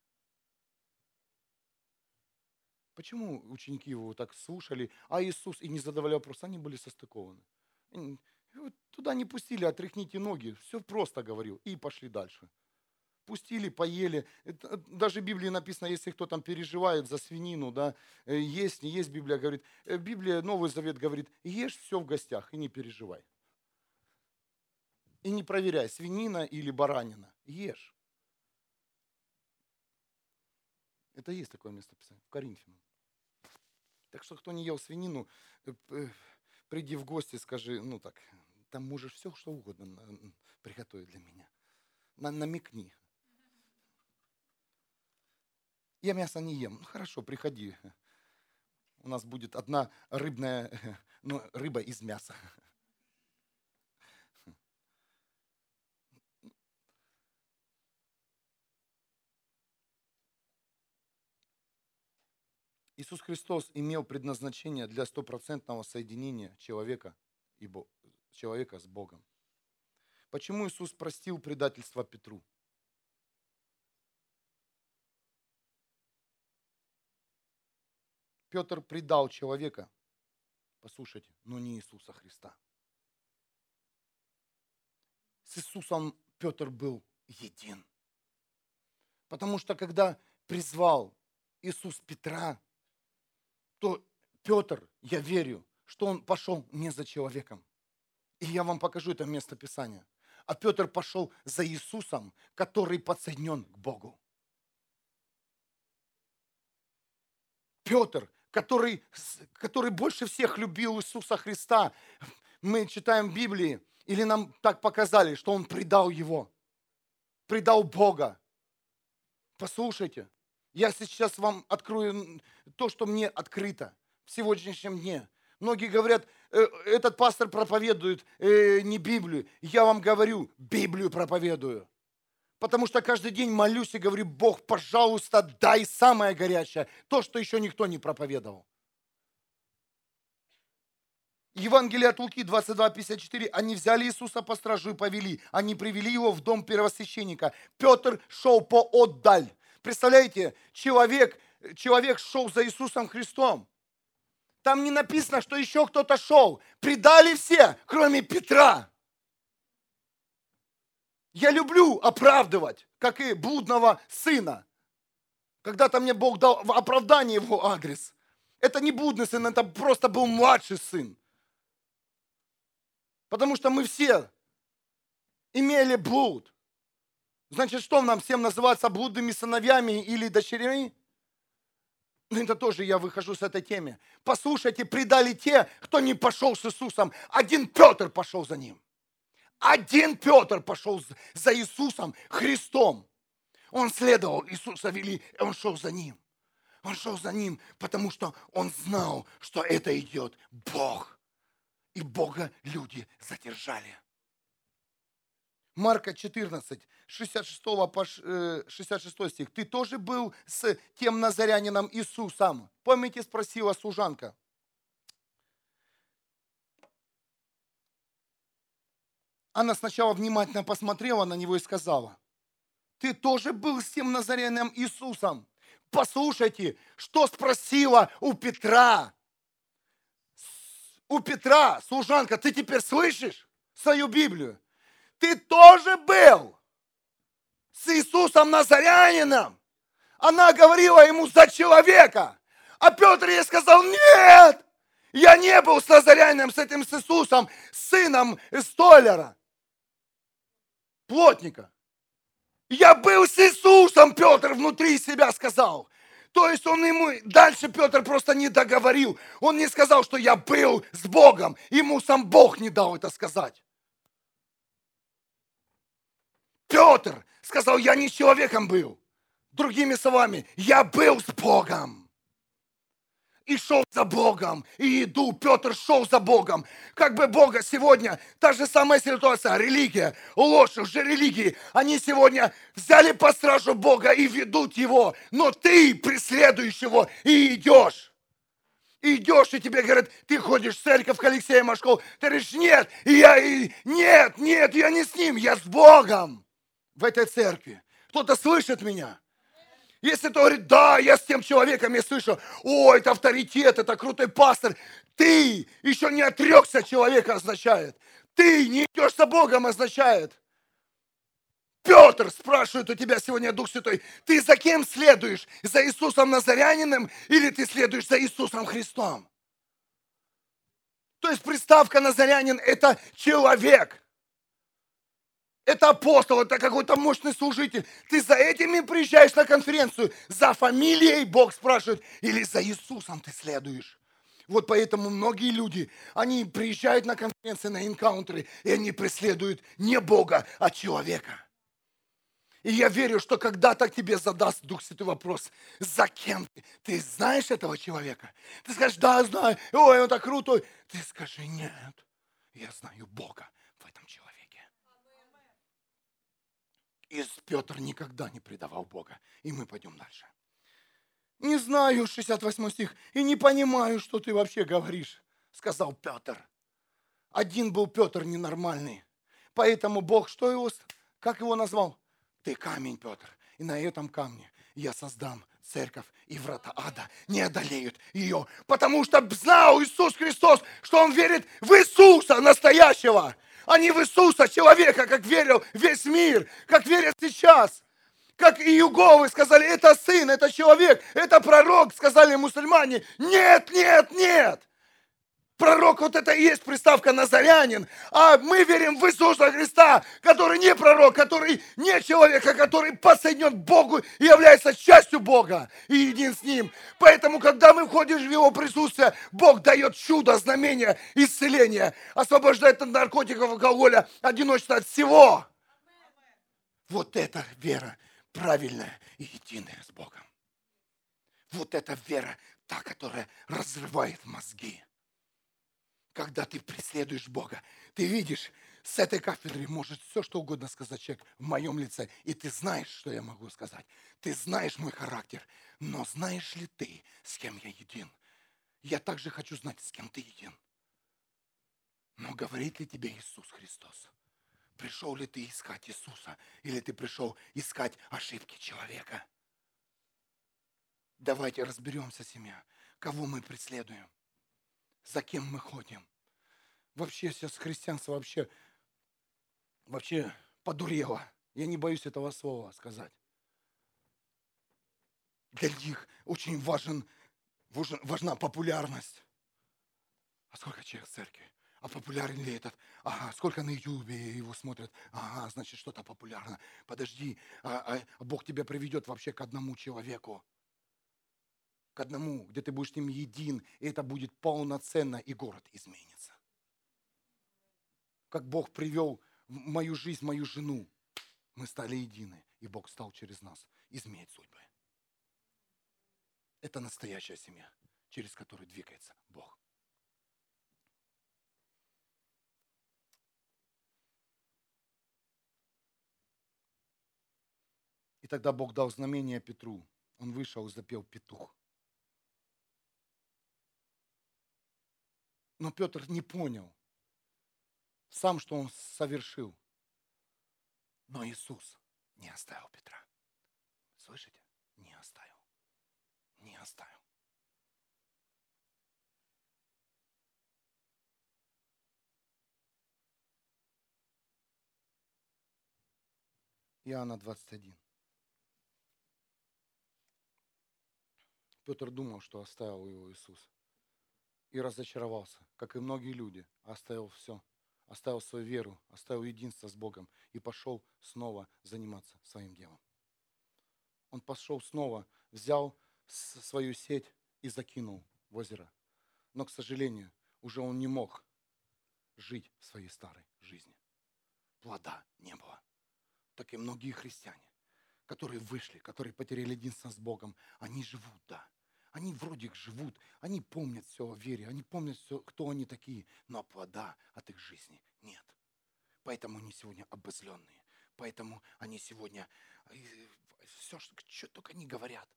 Почему ученики его так слушали, а Иисус и не задавали вопрос, они были состыкованы. Туда не пустили, отряхните ноги, все просто говорил, и пошли дальше пустили, поели. Это, даже в Библии написано, если кто там переживает за свинину, да, э, есть, не есть, Библия говорит. Э, Библия, Новый Завет говорит, ешь все в гостях и не переживай. И не проверяй, свинина или баранина. Ешь. Это есть такое место писания в Коринфянам. Так что, кто не ел свинину, э, приди в гости, скажи, ну так, там можешь все, что угодно приготовить для меня. Намекни. Я мясо не ем. Ну, хорошо, приходи. У нас будет одна рыбная, ну, рыба из мяса. Иисус Христос имел предназначение для стопроцентного соединения человека, и человека с Богом. Почему Иисус простил предательство Петру? Петр предал человека, послушайте, но не Иисуса Христа. С Иисусом Петр был един. Потому что когда призвал Иисус Петра, то Петр, я верю, что он пошел не за человеком. И я вам покажу это место Писания. А Петр пошел за Иисусом, который подсоединен к Богу. Петр который, который больше всех любил Иисуса Христа. Мы читаем в Библии, или нам так показали, что он предал его, предал Бога. Послушайте, я сейчас вам открою то, что мне открыто в сегодняшнем дне. Многие говорят, «Э, этот пастор проповедует э, не Библию. Я вам говорю, Библию проповедую. Потому что каждый день молюсь и говорю, Бог, пожалуйста, дай самое горячее, то, что еще никто не проповедовал. Евангелие от Луки 22:54. Они взяли Иисуса по стражу и повели. Они привели его в дом первосвященника. Петр шел по отдаль. Представляете, человек, человек шел за Иисусом Христом. Там не написано, что еще кто-то шел. Предали все, кроме Петра. Я люблю оправдывать, как и блудного сына. Когда-то мне Бог дал оправдание его адрес. Это не блудный сын, это просто был младший сын. Потому что мы все имели блуд. Значит, что нам всем называться блудными сыновьями или дочерями? Ну, это тоже я выхожу с этой темы. Послушайте, предали те, кто не пошел с Иисусом. Один Петр пошел за ним. Один Петр пошел за Иисусом Христом. Он следовал Иисуса вели, он шел за ним. Он шел за ним, потому что он знал, что это идет Бог. И Бога люди задержали. Марка 14, 66 по 66 стих. Ты тоже был с тем назарянином Иисусом. Помните, спросила служанка. Она сначала внимательно посмотрела на него и сказала, ты тоже был с тем назарянином Иисусом. Послушайте, что спросила у Петра. У Петра, служанка, ты теперь слышишь свою Библию? Ты тоже был с Иисусом Назарянином. Она говорила ему за человека. А Петр ей сказал, нет, я не был с Назарянином, с этим с Иисусом, сыном столяра, плотника. Я был с Иисусом, Петр внутри себя сказал. То есть он ему, дальше Петр просто не договорил. Он не сказал, что я был с Богом. Ему сам Бог не дал это сказать. Петр сказал, я не человеком был. Другими словами, я был с Богом и шел за Богом, и иду. Петр шел за Богом. Как бы Бога сегодня, та же самая ситуация, религия, ложь, уже религии, они сегодня взяли по стражу Бога и ведут его, но ты преследуешь его и идешь. идешь, и тебе говорят, ты ходишь в церковь к Алексею Машкову. Ты говоришь, нет, я, и, нет, нет, я не с ним, я с Богом в этой церкви. Кто-то слышит меня? Если ты говорит, да, я с тем человеком, я слышу, о, это авторитет, это крутой пастор. Ты еще не отрекся человека означает. Ты не идешь за Богом означает. Петр спрашивает у тебя сегодня Дух Святой, ты за кем следуешь? За Иисусом Назаряниным или ты следуешь за Иисусом Христом? То есть приставка Назарянин – это человек – это апостол, это какой-то мощный служитель. Ты за этими приезжаешь на конференцию, за фамилией Бог спрашивает, или за Иисусом ты следуешь. Вот поэтому многие люди, они приезжают на конференции, на энкаунтеры, и они преследуют не Бога, а человека. И я верю, что когда-то тебе задаст Дух Святой вопрос, за кем ты? Ты знаешь этого человека? Ты скажешь, да, знаю, ой, он так крутой. Ты скажи, нет, я знаю Бога в этом человеке. И Петр никогда не предавал Бога. И мы пойдем дальше. Не знаю, 68 стих, и не понимаю, что ты вообще говоришь, сказал Петр. Один был Петр ненормальный. Поэтому Бог, что его, как его назвал? Ты камень, Петр. И на этом камне я создам церковь, и врата ада не одолеют ее. Потому что знал Иисус Христос, что Он верит в Иисуса настоящего а не в Иисуса, человека, как верил весь мир, как верят сейчас. Как и Юговы сказали, это сын, это человек, это пророк, сказали мусульмане. Нет, нет, нет. Пророк, вот это и есть приставка Назарянин. А мы верим в Иисуса Христа, который не пророк, который не человек, а который подсоединен к Богу и является частью Бога и един с Ним. Поэтому, когда мы входим в Его присутствие, Бог дает чудо, знамение, исцеление, освобождает от наркотиков, алкоголя, одиночества, от всего. Вот это вера правильная и единая с Богом. Вот эта вера, та, которая разрывает мозги когда ты преследуешь Бога, ты видишь, с этой кафедры может все, что угодно сказать человек в моем лице. И ты знаешь, что я могу сказать. Ты знаешь мой характер. Но знаешь ли ты, с кем я един? Я также хочу знать, с кем ты един. Но говорит ли тебе Иисус Христос? Пришел ли ты искать Иисуса? Или ты пришел искать ошибки человека? Давайте разберемся, семья, кого мы преследуем за кем мы ходим. Вообще сейчас христианство вообще, вообще подурело. Я не боюсь этого слова сказать. Для них очень важен, важна популярность. А сколько человек в церкви? А популярен ли этот? Ага, сколько на Ютубе его смотрят? Ага, значит, что-то популярно. Подожди, а, а Бог тебя приведет вообще к одному человеку к одному, где ты будешь с ним един, и это будет полноценно, и город изменится. Как Бог привел мою жизнь, мою жену. Мы стали едины, и Бог стал через нас изменять судьбы. Это настоящая семья, через которую двигается Бог. И тогда Бог дал знамение Петру. Он вышел и запел петух. Но Петр не понял сам, что он совершил. Но Иисус не оставил Петра. Слышите? Не оставил. Не оставил. Иоанна 21. Петр думал, что оставил его Иисус. И разочаровался, как и многие люди, оставил все – оставил свою веру, оставил единство с Богом и пошел снова заниматься своим делом. Он пошел снова, взял свою сеть и закинул в озеро. Но, к сожалению, уже он не мог жить в своей старой жизни. Плода не было. Так и многие христиане, которые вышли, которые потеряли единство с Богом, они живут, да, они вроде живут, они помнят все о вере, они помнят все, кто они такие, но плода от их жизни нет. Поэтому они сегодня обозленные. Поэтому они сегодня э, все, что, что только они говорят.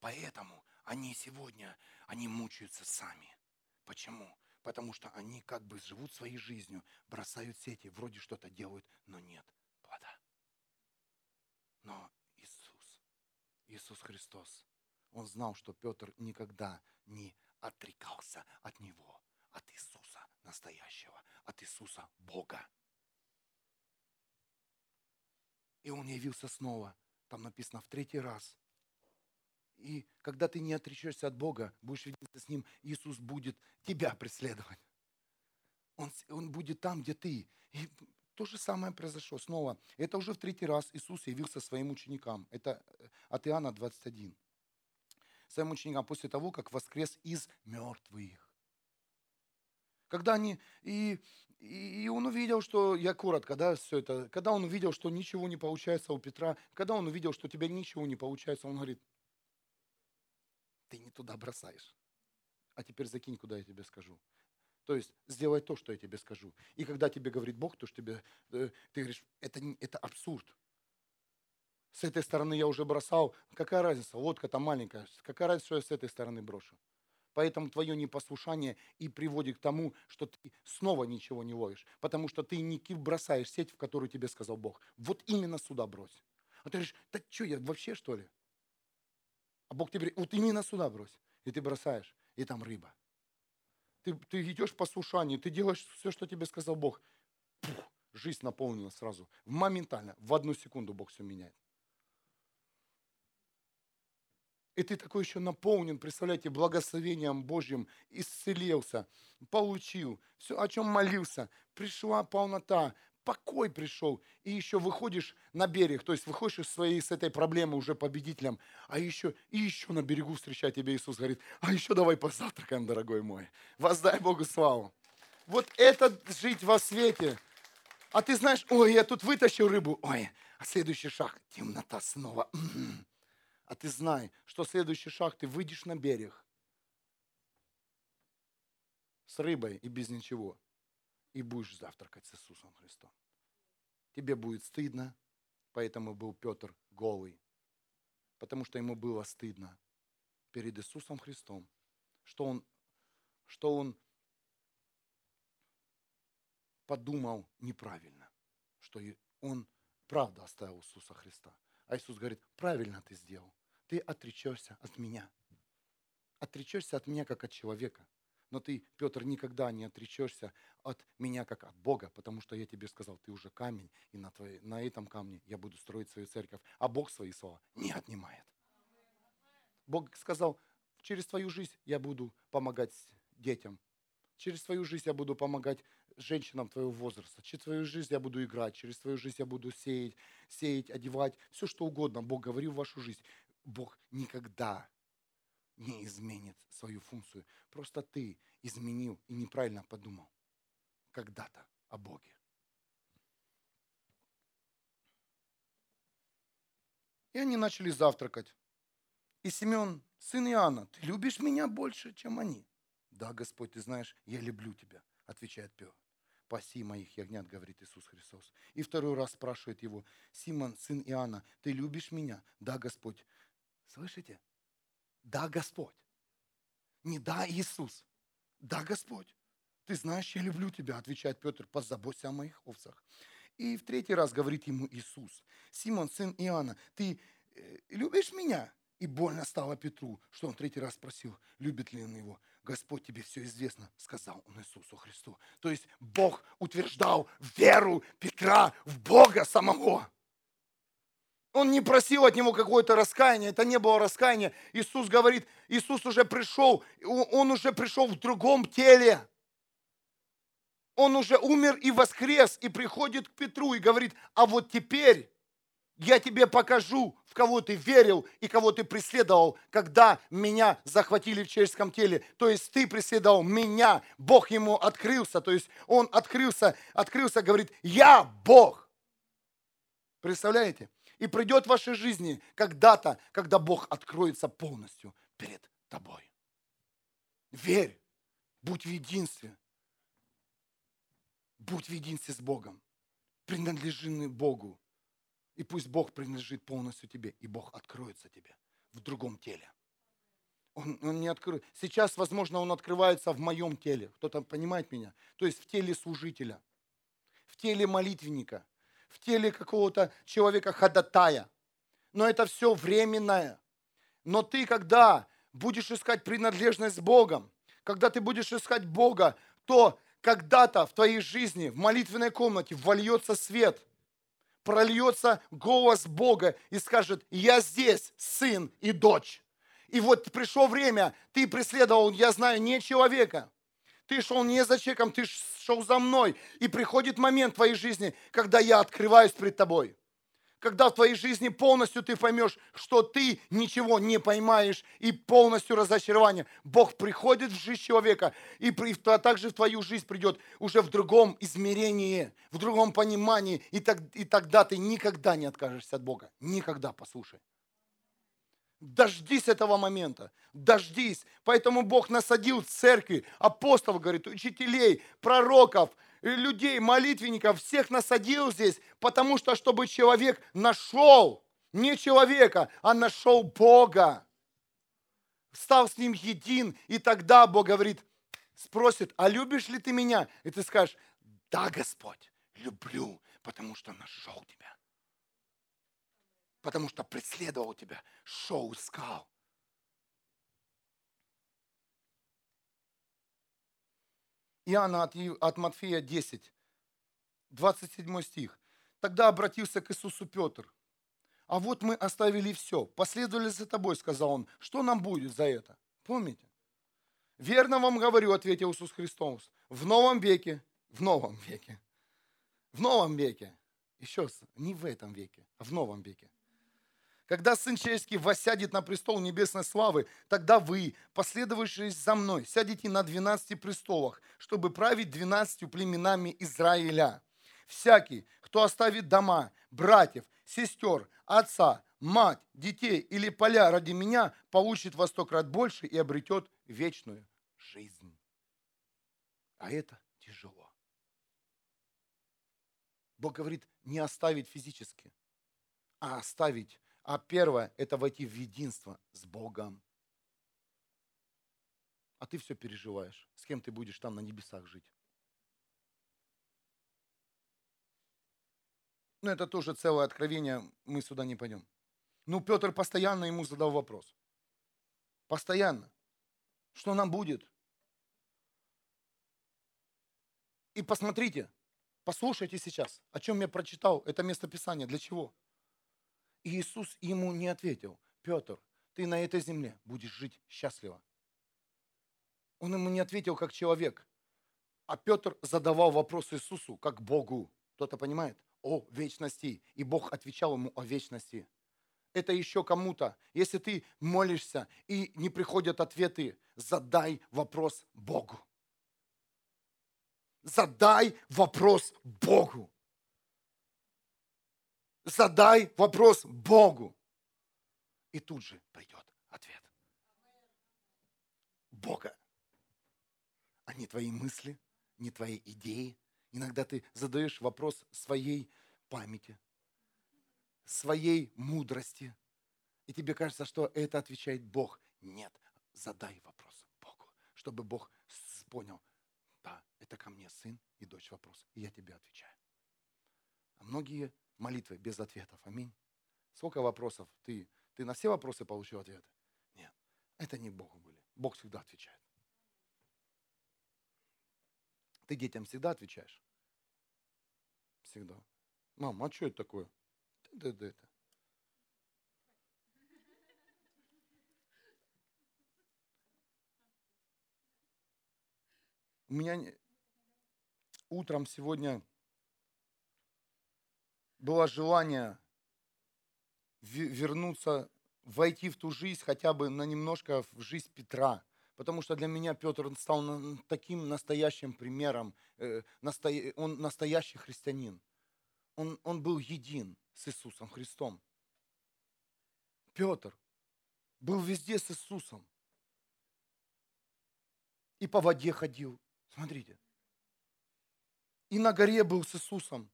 Поэтому они сегодня, они мучаются сами. Почему? Потому что они как бы живут своей жизнью, бросают сети, вроде что-то делают, но нет плода. Но Иисус, Иисус Христос, он знал, что Петр никогда не отрекался от него, от Иисуса настоящего, от Иисуса Бога. И он явился снова, там написано в третий раз. И когда ты не отречешься от Бога, будешь видеться с Ним, Иисус будет тебя преследовать. Он, он будет там, где ты. И то же самое произошло снова. Это уже в третий раз Иисус явился своим ученикам. Это э, от Иоанна 21 своим ученикам после того, как воскрес из мертвых. Когда они, и, и он увидел, что, я коротко, да, все это, когда он увидел, что ничего не получается у Петра, когда он увидел, что у тебя ничего не получается, он говорит, ты не туда бросаешь. А теперь закинь, куда я тебе скажу. То есть сделай то, что я тебе скажу. И когда тебе говорит Бог, то, что тебе, э, ты говоришь, это, это абсурд. С этой стороны я уже бросал. Какая разница? Лодка там маленькая. Какая разница, что я с этой стороны брошу? Поэтому твое непослушание и приводит к тому, что ты снова ничего не ловишь. Потому что ты не бросаешь сеть, в которую тебе сказал Бог. Вот именно сюда брось. А ты говоришь, да что я вообще что ли? А Бог тебе говорит, вот именно сюда брось. И ты бросаешь, и там рыба. Ты, ты идешь в послушание, ты делаешь все, что тебе сказал Бог. Пух, жизнь наполнена сразу. Моментально, в одну секунду Бог все меняет. И ты такой еще наполнен, представляете, благословением Божьим, исцелился, получил, все, о чем молился, пришла полнота, покой пришел, и еще выходишь на берег, то есть выходишь из своей, с этой проблемы уже победителем, а еще, и еще на берегу встречает тебя Иисус, говорит, а еще давай позавтракаем, дорогой мой, воздай Богу славу. Вот это жить во свете. А ты знаешь, ой, я тут вытащил рыбу, ой, а следующий шаг, темнота снова. М-м-м. А ты знай, что следующий шаг, ты выйдешь на берег с рыбой и без ничего. И будешь завтракать с Иисусом Христом. Тебе будет стыдно, поэтому был Петр голый. Потому что ему было стыдно перед Иисусом Христом, что он, что он подумал неправильно, что он правда оставил Иисуса Христа. А Иисус говорит, правильно ты сделал ты отречешься от меня. Отречешься от меня, как от человека. Но ты, Петр, никогда не отречешься от меня, как от Бога, потому что я тебе сказал, ты уже камень, и на, твоей, на этом камне я буду строить свою церковь. А Бог свои слова не отнимает. Бог сказал, через твою жизнь я буду помогать детям. Через твою жизнь я буду помогать женщинам твоего возраста. Через твою жизнь я буду играть, через твою жизнь я буду сеять, сеять, одевать, все что угодно. Бог говорил в вашу жизнь. Бог никогда не изменит свою функцию. Просто ты изменил и неправильно подумал когда-то о Боге. И они начали завтракать. И Симеон, сын Иоанна, ты любишь меня больше, чем они? Да, Господь, ты знаешь, я люблю тебя, отвечает Петр. Паси моих ягнят, говорит Иисус Христос. И второй раз спрашивает его, Симон, сын Иоанна, ты любишь меня? Да, Господь, Слышите? Да, Господь. Не да, Иисус. Да, Господь. Ты знаешь, я люблю тебя, отвечает Петр, позаботься о моих овцах. И в третий раз говорит ему Иисус, Симон, сын Иоанна, ты э, любишь меня? И больно стало Петру, что он третий раз спросил, любит ли он его. Господь, тебе все известно, сказал он Иисусу Христу. То есть Бог утверждал веру Петра в Бога самого. Он не просил от него какое-то раскаяние, это не было раскаяния. Иисус говорит, Иисус уже пришел, он уже пришел в другом теле. Он уже умер и воскрес, и приходит к Петру и говорит, а вот теперь я тебе покажу, в кого ты верил и кого ты преследовал, когда меня захватили в человеческом теле. То есть ты преследовал меня, Бог ему открылся, то есть он открылся, открылся, говорит, я Бог. Представляете? И придет в вашей жизни когда-то, когда Бог откроется полностью перед тобой. Верь, будь в единстве. Будь в единстве с Богом. Принадлежи Богу. И пусть Бог принадлежит полностью тебе, и Бог откроется тебе в другом теле. Он, он не откроет. Сейчас, возможно, он открывается в моем теле. Кто-то понимает меня? То есть в теле служителя, в теле молитвенника, в теле какого-то человека ходатая. Но это все временное. Но ты, когда будешь искать принадлежность с Богом, когда ты будешь искать Бога, то когда-то в твоей жизни, в молитвенной комнате вольется свет – прольется голос Бога и скажет, я здесь, сын и дочь. И вот пришло время, ты преследовал, я знаю, не человека. Ты шел не за человеком, ты шел за мной. И приходит момент в твоей жизни, когда я открываюсь пред тобой когда в твоей жизни полностью ты поймешь, что ты ничего не поймаешь и полностью разочарование. Бог приходит в жизнь человека и также в твою жизнь придет уже в другом измерении, в другом понимании. И, так, и тогда ты никогда не откажешься от Бога. Никогда, послушай. Дождись этого момента, дождись. Поэтому Бог насадил церкви, апостолов, говорит, учителей, пророков – людей, молитвенников, всех насадил здесь, потому что, чтобы человек нашел не человека, а нашел Бога. Стал с ним един, и тогда Бог говорит, спросит, а любишь ли ты меня? И ты скажешь, да, Господь, люблю, потому что нашел тебя. Потому что преследовал тебя, шел, искал. Иоанна от, от Матфея 10, 27 стих. Тогда обратился к Иисусу Петр. А вот мы оставили все, последовали за тобой, сказал он. Что нам будет за это? Помните? Верно вам говорю, ответил Иисус Христос, в новом веке, в новом веке, в новом веке, еще раз, не в этом веке, а в новом веке. Когда Сын Человеческий воссядет на престол небесной славы, тогда вы, последовавшие за мной, сядете на двенадцати престолах, чтобы править двенадцатью племенами Израиля. Всякий, кто оставит дома, братьев, сестер, отца, мать, детей или поля ради меня, получит во сто крат больше и обретет вечную жизнь. А это тяжело. Бог говорит, не оставить физически, а оставить а первое – это войти в единство с Богом. А ты все переживаешь. С кем ты будешь там на небесах жить? Ну, это тоже целое откровение, мы сюда не пойдем. Ну, Петр постоянно ему задал вопрос. Постоянно. Что нам будет? И посмотрите, послушайте сейчас, о чем я прочитал это местописание, для чего? И Иисус ему не ответил, Петр, ты на этой земле будешь жить счастливо. Он ему не ответил как человек, а Петр задавал вопрос Иисусу как Богу. Кто-то понимает? О вечности. И Бог отвечал ему о вечности. Это еще кому-то. Если ты молишься и не приходят ответы, задай вопрос Богу. Задай вопрос Богу задай вопрос Богу. И тут же придет ответ. Бога, а не твои мысли, не твои идеи. Иногда ты задаешь вопрос своей памяти, своей мудрости. И тебе кажется, что это отвечает Бог. Нет, задай вопрос Богу, чтобы Бог понял, да, это ко мне сын и дочь вопрос, и я тебе отвечаю. А многие молитвы без ответов. Аминь. Сколько вопросов? Ты, ты на все вопросы получил ответы? Нет, это не Богу были. Бог всегда отвечает. Ты детям всегда отвечаешь? Всегда. Мам, а что это такое? Да, да, это. У меня утром сегодня было желание вернуться, войти в ту жизнь, хотя бы на немножко в жизнь Петра. Потому что для меня Петр стал таким настоящим примером. Э, он настоящий христианин. Он, он был един с Иисусом Христом. Петр был везде с Иисусом. И по воде ходил. Смотрите. И на горе был с Иисусом.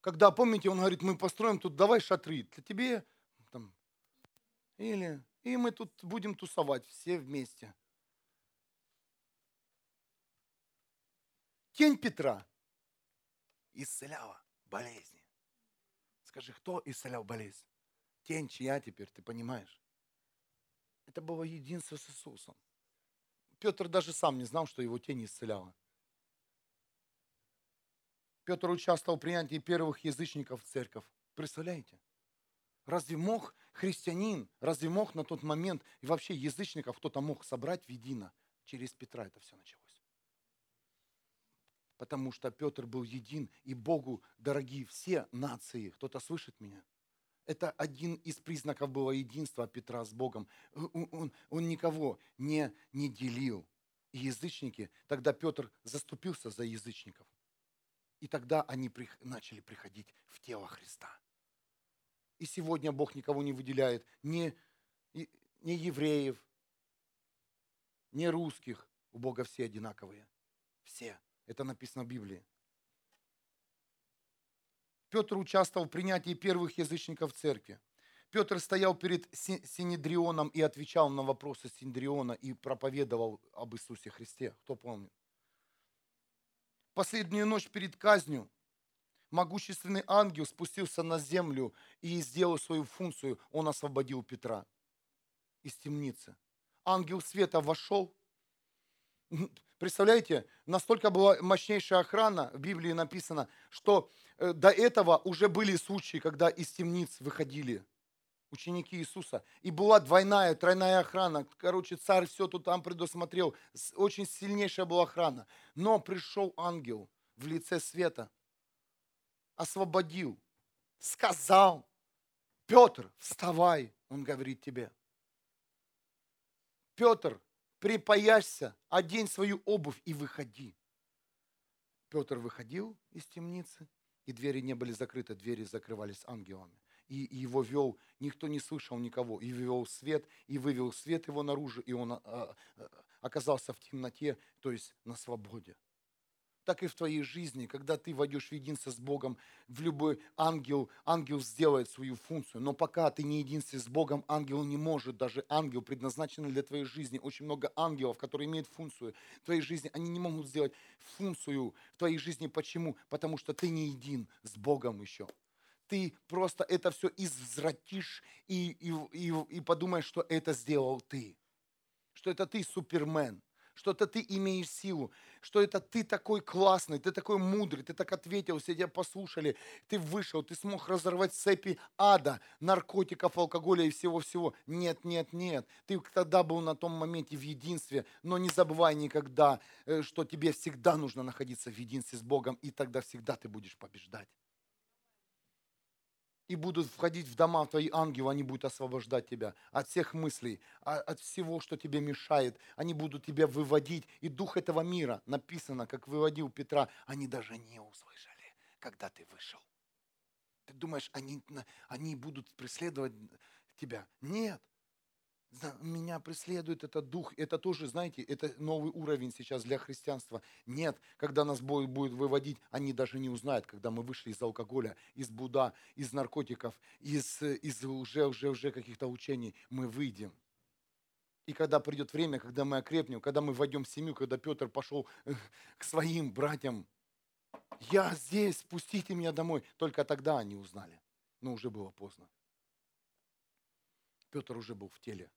Когда, помните, он говорит, мы построим тут, давай шатры. Для тебе там, или и мы тут будем тусовать все вместе. Тень Петра исцеляла болезни. Скажи, кто исцелял болезнь? Тень чья теперь, ты понимаешь? Это было единство с Иисусом. Петр даже сам не знал, что его тень исцеляла. Петр участвовал в принятии первых язычников в церковь. Представляете? Разве мог христианин, разве мог на тот момент, и вообще язычников кто-то мог собрать в едино? Через Петра это все началось. Потому что Петр был един, и Богу дорогие все нации. Кто-то слышит меня? Это один из признаков было единства Петра с Богом. Он, он, он никого не, не делил. И язычники, тогда Петр заступился за язычников. И тогда они начали приходить в тело Христа. И сегодня Бог никого не выделяет, ни, ни евреев, ни русских. У Бога все одинаковые. Все. Это написано в Библии. Петр участвовал в принятии первых язычников в церкви. Петр стоял перед Синедрионом и отвечал на вопросы Синедриона и проповедовал об Иисусе Христе. Кто помнит? Последнюю ночь перед казнью могущественный ангел спустился на землю и сделал свою функцию. Он освободил Петра из темницы. Ангел света вошел. Представляете, настолько была мощнейшая охрана, в Библии написано, что э, до этого уже были случаи, когда из темниц выходили ученики Иисуса. И была двойная, тройная охрана. Короче, царь все тут там предусмотрел. Очень сильнейшая была охрана. Но пришел ангел в лице света – освободил, сказал, Петр, вставай, он говорит тебе. Петр, припаяшься, одень свою обувь и выходи. Петр выходил из темницы, и двери не были закрыты, двери закрывались ангелами. И его вел, никто не слышал никого, и ввел свет, и вывел свет его наружу, и он а, а, оказался в темноте, то есть на свободе так и в твоей жизни, когда ты войдешь в единство с Богом, в любой ангел, ангел сделает свою функцию. Но пока ты не единстве с Богом, ангел не может, даже ангел, предназначенный для твоей жизни, очень много ангелов, которые имеют функцию в твоей жизни, они не могут сделать функцию в твоей жизни. Почему? Потому что ты не един с Богом еще ты просто это все извратишь и, и, и, и подумаешь, что это сделал ты. Что это ты супермен что это ты имеешь силу, что это ты такой классный, ты такой мудрый, ты так ответил, все тебя послушали, ты вышел, ты смог разорвать цепи ада, наркотиков, алкоголя и всего-всего. Нет, нет, нет, ты тогда был на том моменте в единстве, но не забывай никогда, э, что тебе всегда нужно находиться в единстве с Богом, и тогда всегда ты будешь побеждать и будут входить в дома твои ангелы, они будут освобождать тебя от всех мыслей, а, от всего, что тебе мешает. Они будут тебя выводить. И дух этого мира, написано, как выводил Петра, они даже не услышали, когда ты вышел. Ты думаешь, они, они будут преследовать тебя. Нет. Меня преследует этот дух. Это тоже, знаете, это новый уровень сейчас для христианства. Нет, когда нас будет выводить, они даже не узнают, когда мы вышли из алкоголя, из буда, из наркотиков, из, из уже, уже, уже каких-то учений. Мы выйдем. И когда придет время, когда мы окрепнем, когда мы войдем в семью, когда Петр пошел э, к своим братьям, я здесь, спустите меня домой. Только тогда они узнали. Но уже было поздно. Петр уже был в теле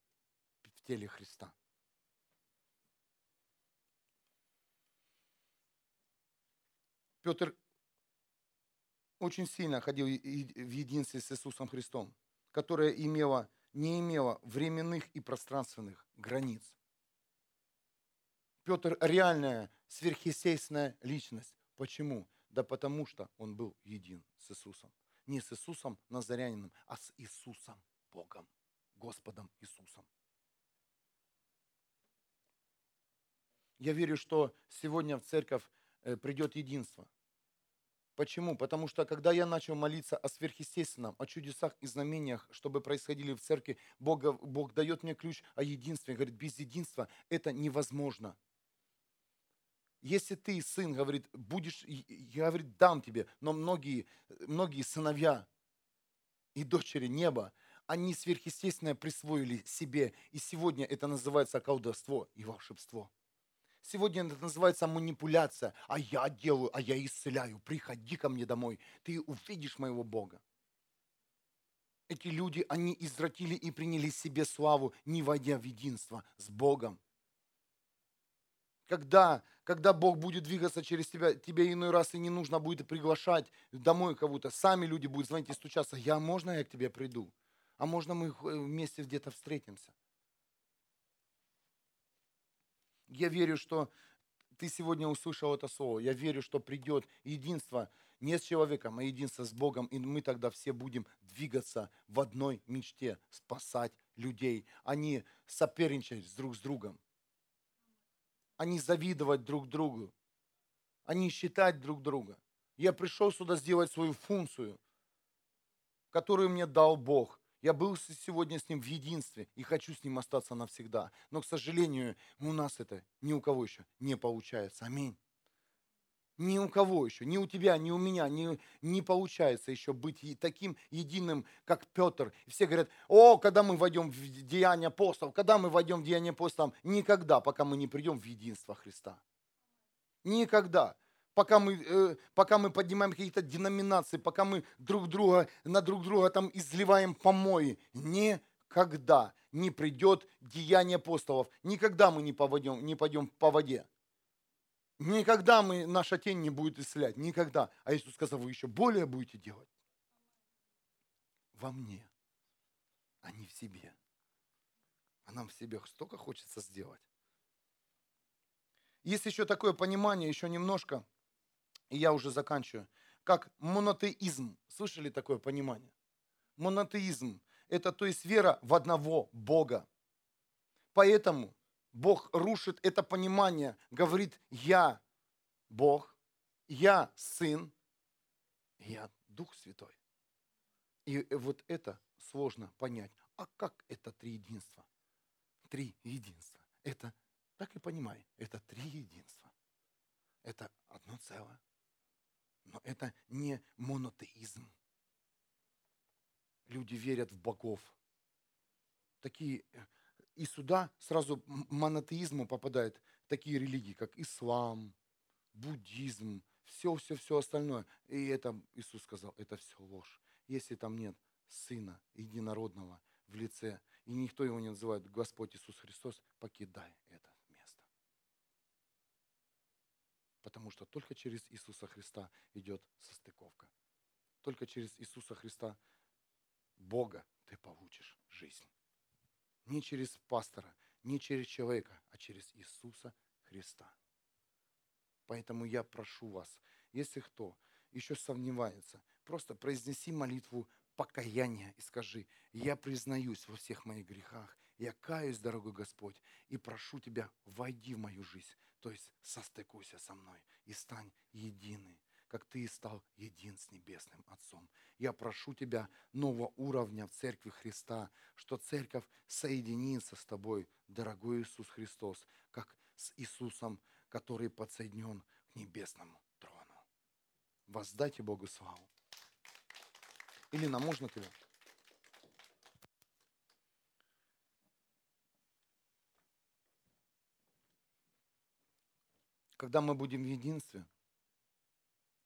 теле Христа. Петр очень сильно ходил в единстве с Иисусом Христом, которое имело, не имело временных и пространственных границ. Петр реальная сверхъестественная личность. Почему? Да потому что он был един с Иисусом. Не с Иисусом Назарянином, а с Иисусом Богом, Господом Иисусом. Я верю, что сегодня в церковь э, придет единство. Почему? Потому что когда я начал молиться о сверхъестественном, о чудесах и знамениях, чтобы происходили в церкви, Бог, Бог дает мне ключ о единстве. Говорит, без единства это невозможно. Если ты, сын, говорит, будешь, я, говорит, дам тебе, но многие, многие сыновья и дочери неба, они сверхъестественное присвоили себе. И сегодня это называется колдовство и волшебство. Сегодня это называется манипуляция. А я делаю, а я исцеляю. Приходи ко мне домой. Ты увидишь моего Бога. Эти люди, они извратили и приняли себе славу, не войдя в единство с Богом. Когда, когда Бог будет двигаться через тебя, тебе иной раз и не нужно будет приглашать домой кого-то. Сами люди будут звонить и стучаться. Я, можно я к тебе приду? А можно мы вместе где-то встретимся? Я верю, что ты сегодня услышал это слово. Я верю, что придет единство не с человеком, а единство с Богом. И мы тогда все будем двигаться в одной мечте, спасать людей, а не соперничать друг с другом. А не завидовать друг другу. А не считать друг друга. Я пришел сюда сделать свою функцию, которую мне дал Бог. Я был сегодня с Ним в единстве и хочу с Ним остаться навсегда. Но, к сожалению, у нас это ни у кого еще не получается. Аминь. Ни у кого еще, ни у тебя, ни у меня не, не получается еще быть таким единым, как Петр. И все говорят, о, когда мы войдем в деяния апостолов, когда мы войдем в деяния апостолов, никогда, пока мы не придем в единство Христа. Никогда пока мы, э, пока мы поднимаем какие-то деноминации, пока мы друг друга, на друг друга там изливаем помои. Никогда не придет деяние апостолов. Никогда мы не, поводим, не пойдем по воде. Никогда мы, наша тень не будет исцелять. Никогда. А Иисус сказал, вы еще более будете делать. Во мне, а не в себе. А нам в себе столько хочется сделать. Есть еще такое понимание, еще немножко – и я уже заканчиваю, как монотеизм. Слышали такое понимание? Монотеизм – это то есть вера в одного Бога. Поэтому Бог рушит это понимание, говорит, я Бог, я Сын, я Дух Святой. И вот это сложно понять. А как это три единства? Три единства. Это, так и понимай, это три единства. Это одно целое. Но это не монотеизм. Люди верят в богов. Такие, э, и сюда сразу монотеизму попадают такие религии, как ислам, буддизм, все-все-все остальное. И это Иисус сказал, это все ложь. Если там нет Сына Единородного в лице, и никто его не называет Господь Иисус Христос, покидай это. Потому что только через Иисуса Христа идет состыковка. Только через Иисуса Христа, Бога, ты получишь жизнь. Не через пастора, не через человека, а через Иисуса Христа. Поэтому я прошу вас, если кто еще сомневается, просто произнеси молитву покаяния и скажи, я признаюсь во всех моих грехах, я каюсь, дорогой Господь, и прошу Тебя, войди в мою жизнь, то есть состыкуйся со мной и стань единый. как ты стал един с Небесным Отцом. Я прошу тебя нового уровня в Церкви Христа, что Церковь соединится с тобой, дорогой Иисус Христос, как с Иисусом, который подсоединен к небесному трону. Воздайте Богу славу. Илина, можно тебя? Когда мы будем в единстве,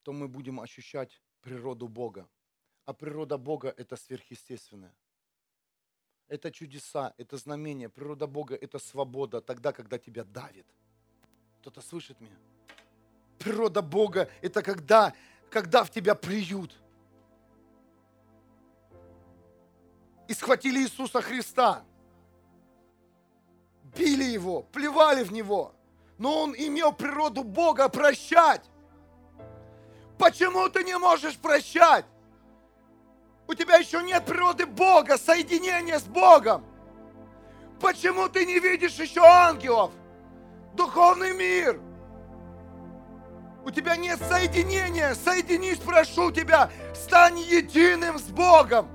то мы будем ощущать природу Бога. А природа Бога – это сверхъестественное. Это чудеса, это знамения. Природа Бога – это свобода тогда, когда тебя давит. Кто-то слышит меня? Природа Бога – это когда, когда в тебя плюют. И схватили Иисуса Христа. Били Его, плевали в Него. Но Он имел природу Бога прощать. Почему ты не можешь прощать? У тебя еще нет природы Бога, соединения с Богом. Почему ты не видишь еще ангелов? Духовный мир. У тебя нет соединения. Соединись, прошу тебя. Стань единым с Богом.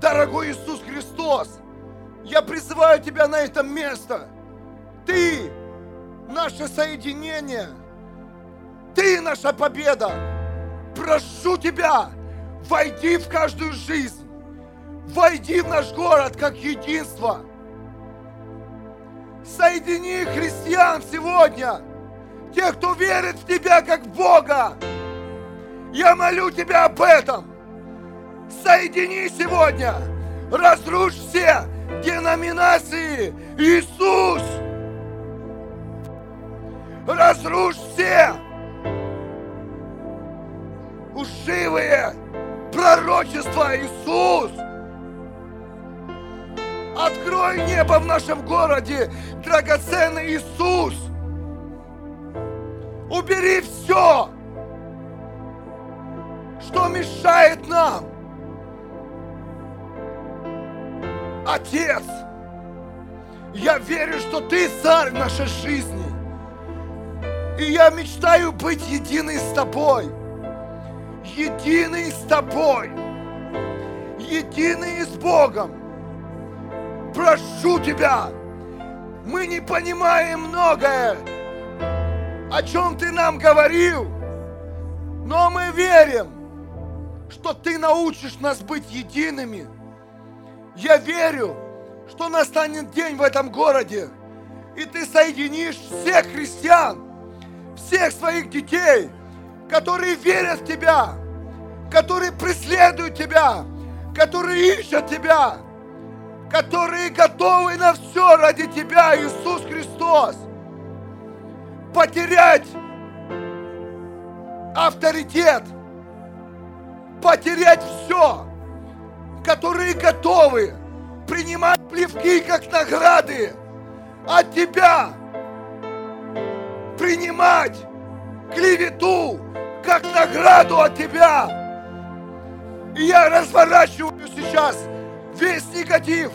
Дорогой Иисус Христос, я призываю тебя на это место. Ты наше соединение. Ты наша победа. Прошу тебя, войди в каждую жизнь. Войди в наш город как единство. Соедини христиан сегодня, тех, кто верит в Тебя как в Бога. Я молю Тебя об этом. Соедини сегодня, разрушь все деноминации. Иисус! разрушь все ушивые пророчества, Иисус! Открой небо в нашем городе, драгоценный Иисус! Убери все, что мешает нам. Отец, я верю, что Ты царь нашей жизни. И я мечтаю быть единой с тобой. Единый с тобой. Единый с Богом. Прошу тебя, мы не понимаем многое, о чем ты нам говорил, но мы верим, что ты научишь нас быть едиными. Я верю, что настанет день в этом городе, и ты соединишь всех христиан всех своих детей, которые верят в Тебя, которые преследуют Тебя, которые ищут Тебя, которые готовы на все ради Тебя, Иисус Христос. Потерять авторитет, потерять все, которые готовы принимать плевки как награды от Тебя, принимать клевету как награду от тебя. И я разворачиваю сейчас весь негатив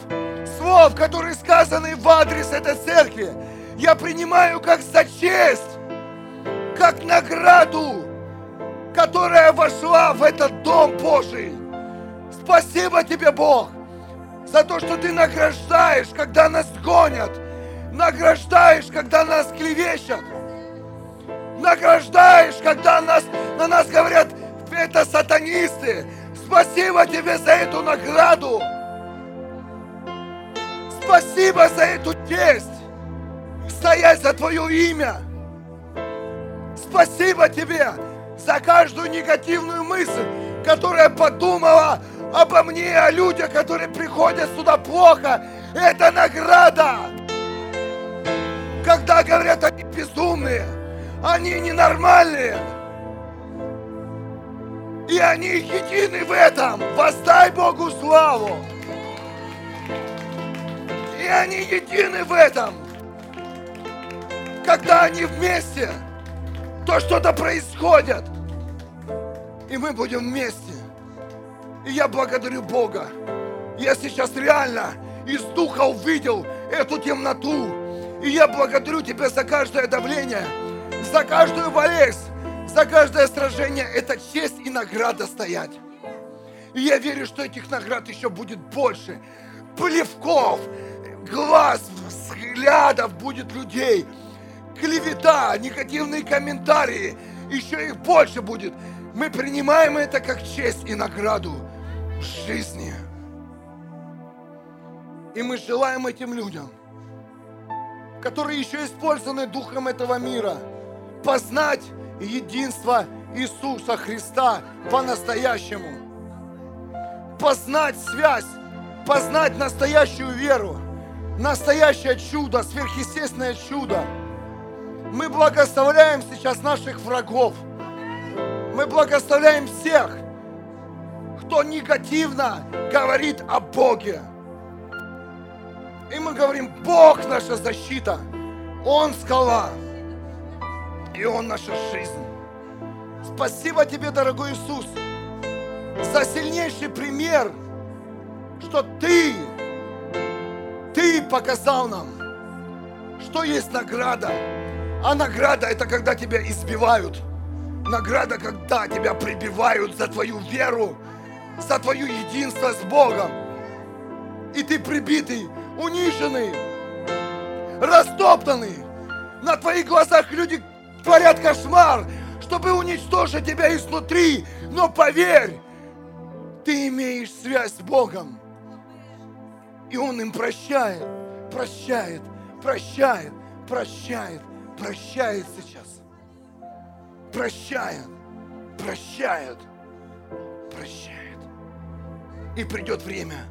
слов, которые сказаны в адрес этой церкви. Я принимаю как за честь, как награду, которая вошла в этот дом Божий. Спасибо тебе, Бог, за то, что ты награждаешь, когда нас гонят, награждаешь, когда нас клевещут, награждаешь, когда нас, на нас говорят, это сатанисты. Спасибо тебе за эту награду. Спасибо за эту честь. Стоять за твое имя. Спасибо тебе за каждую негативную мысль, которая подумала обо мне, о людях, которые приходят сюда плохо. Это награда. Когда говорят, они безумные – они ненормальные. И они едины в этом. Воздай Богу славу. И они едины в этом. Когда они вместе, то что-то происходит. И мы будем вместе. И я благодарю Бога. Я сейчас реально из духа увидел эту темноту, И я благодарю Тебя за каждое давление, за каждую болезнь, за каждое сражение. Это честь и награда стоять. И я верю, что этих наград еще будет больше. Плевков, глаз, взглядов будет людей. Клевета, негативные комментарии. Еще их больше будет. Мы принимаем это как честь и награду жизни. И мы желаем этим людям, которые еще использованы духом этого мира, познать единство Иисуса Христа по-настоящему. Познать связь, познать настоящую веру, настоящее чудо, сверхъестественное чудо. Мы благословляем сейчас наших врагов. Мы благословляем всех, кто негативно говорит о Боге. И мы говорим, Бог наша защита, Он скала, и Он наша жизнь. Спасибо тебе, дорогой Иисус, за сильнейший пример, что Ты, Ты показал нам, что есть награда. А награда это когда тебя избивают. Награда, когда тебя прибивают за твою веру, за твое единство с Богом. И ты прибитый, униженный, растоптанный. На твоих глазах люди творят кошмар, чтобы уничтожить тебя изнутри. Но поверь, ты имеешь связь с Богом. И Он им прощает, прощает, прощает, прощает, прощает сейчас. Прощает, прощает, прощает. И придет время,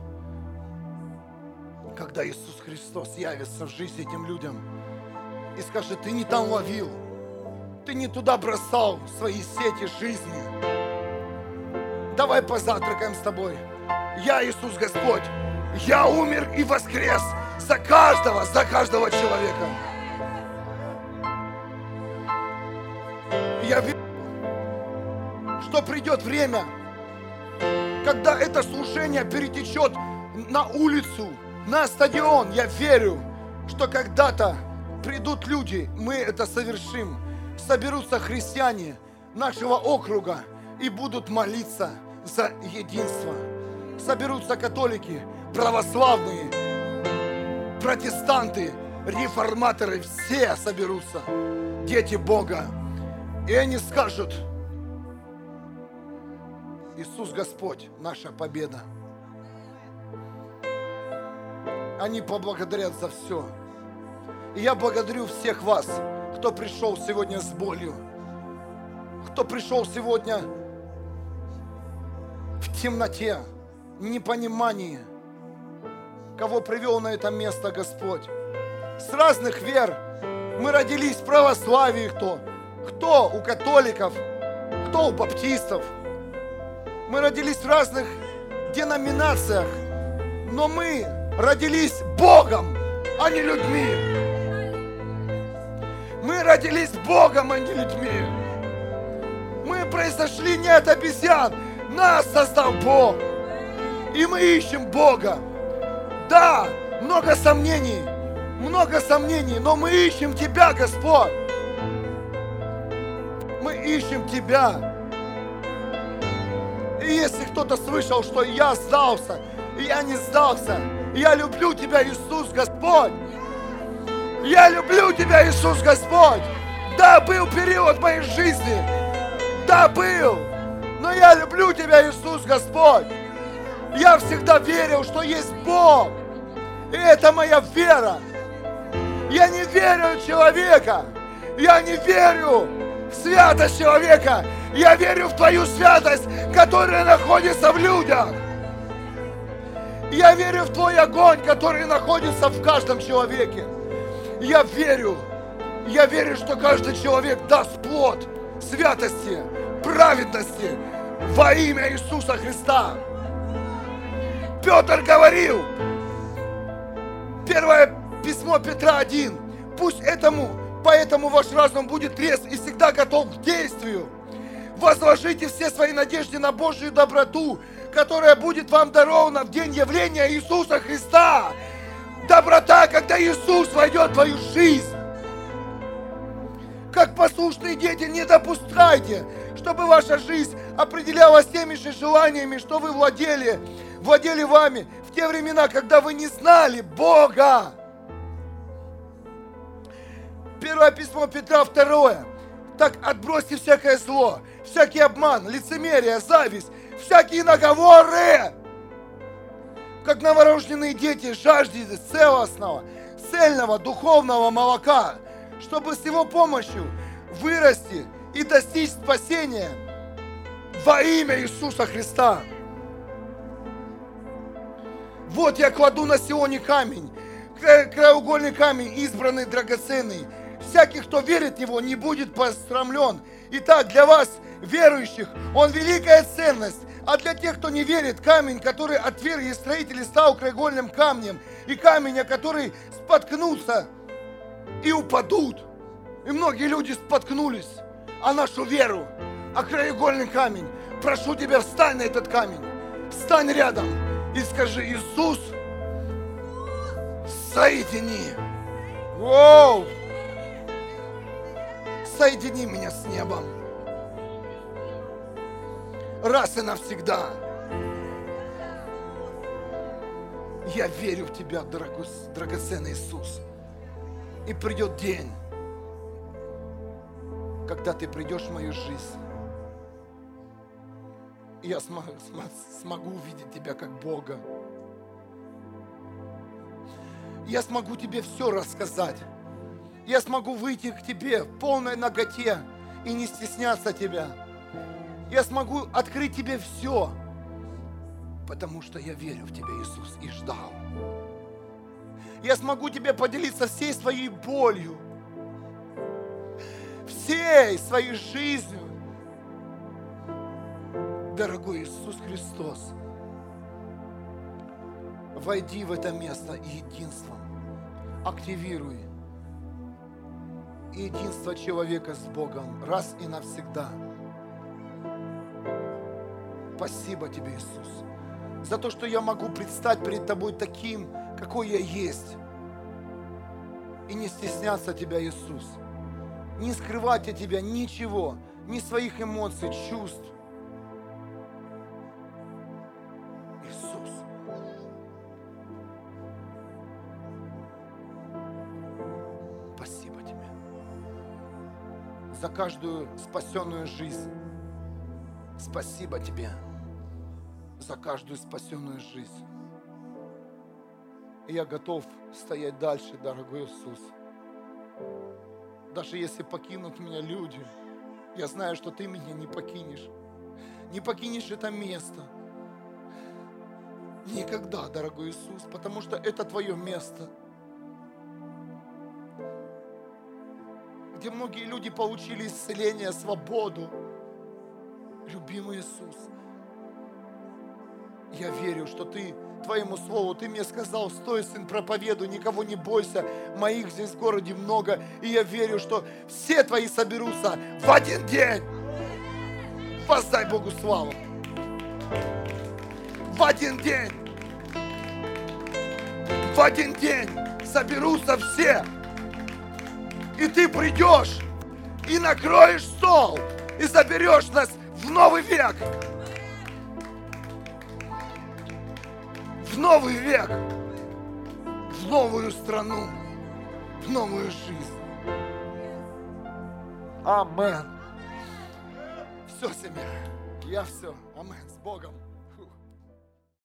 когда Иисус Христос явится в жизнь этим людям и скажет, ты не там ловил, ты не туда бросал свои сети жизни. Давай позавтракаем с тобой. Я Иисус Господь. Я умер и воскрес за каждого, за каждого человека. Я верю, что придет время, когда это служение перетечет на улицу, на стадион. Я верю, что когда-то придут люди, мы это совершим соберутся христиане нашего округа и будут молиться за единство. Соберутся католики, православные, протестанты, реформаторы, все соберутся, дети Бога. И они скажут, Иисус Господь, наша победа. Они поблагодарят за все. И я благодарю всех вас, кто пришел сегодня с болью, кто пришел сегодня в темноте, непонимании, кого привел на это место Господь. С разных вер мы родились в православии кто, кто у католиков, кто у баптистов. Мы родились в разных деноминациях, но мы родились Богом, а не людьми. Мы родились Богом, а не людьми. Мы произошли не от обезьян. Нас создал Бог. И мы ищем Бога. Да, много сомнений. Много сомнений, но мы ищем Тебя, Господь. Мы ищем Тебя. И если кто-то слышал, что я сдался, я не сдался, я люблю Тебя, Иисус, Господь. Я люблю Тебя, Иисус Господь. Да, был период моей жизни. Да, был. Но я люблю Тебя, Иисус Господь. Я всегда верил, что есть Бог. И это моя вера. Я не верю в человека. Я не верю в святость человека. Я верю в Твою святость, которая находится в людях. Я верю в Твой огонь, который находится в каждом человеке. Я верю, я верю, что каждый человек даст плод святости, праведности во имя Иисуса Христа. Петр говорил, первое письмо Петра 1, пусть этому, поэтому ваш разум будет трезв и всегда готов к действию. Возложите все свои надежды на Божью доброту, которая будет вам дарована в день явления Иисуса Христа доброта, когда Иисус войдет в твою жизнь. Как послушные дети, не допускайте, чтобы ваша жизнь определялась теми же желаниями, что вы владели, владели вами в те времена, когда вы не знали Бога. Первое письмо Петра, второе. Так отбросьте всякое зло, всякий обман, лицемерие, зависть, всякие наговоры. Как новорожденные дети жаждете целостного, цельного духовного молока, чтобы с его помощью вырасти и достичь спасения во имя Иисуса Христа. Вот я кладу на Сионе камень, краеугольный камень, избранный, драгоценный. Всякий, кто верит в него, не будет пострамлен. Итак, для вас, верующих, он великая ценность. А для тех, кто не верит, камень, который отвергли строители, стал краеугольным камнем. И камень, о который споткнутся и упадут. И многие люди споткнулись о нашу веру, о краеугольный камень. Прошу тебя, встань на этот камень. Встань рядом и скажи, Иисус, соедини. Воу! Соедини меня с небом. Раз и навсегда. Я верю в Тебя, дорогой, драгоценный Иисус. И придет день, когда Ты придешь в мою жизнь. И я смогу, смогу увидеть Тебя как Бога. Я смогу Тебе все рассказать я смогу выйти к Тебе в полной ноготе и не стесняться Тебя. Я смогу открыть Тебе все, потому что я верю в Тебя, Иисус, и ждал. Я смогу Тебе поделиться всей своей болью, всей своей жизнью. Дорогой Иисус Христос, войди в это место единством, активируй единство человека с Богом раз и навсегда. Спасибо тебе, Иисус, за то, что я могу предстать перед тобой таким, какой я есть. И не стесняться тебя, Иисус. Не скрывать от тебя ничего, ни своих эмоций, чувств. За каждую спасенную жизнь. Спасибо тебе за каждую спасенную жизнь. И я готов стоять дальше, дорогой Иисус. Даже если покинут меня люди, я знаю, что ты меня не покинешь. Не покинешь это место. Никогда, дорогой Иисус, потому что это твое место – где многие люди получили исцеление, свободу. Любимый Иисус, я верю, что Ты Твоему Слову, Ты мне сказал, стой, сын, проповедуй, никого не бойся, моих здесь в городе много, и я верю, что все Твои соберутся в один день. Воздай Богу славу. В один день. В один день соберутся все и ты придешь и накроешь стол, и заберешь нас в новый век. В новый век, в новую страну, в новую жизнь. Амен. Все, семья, я все. Амен. С Богом.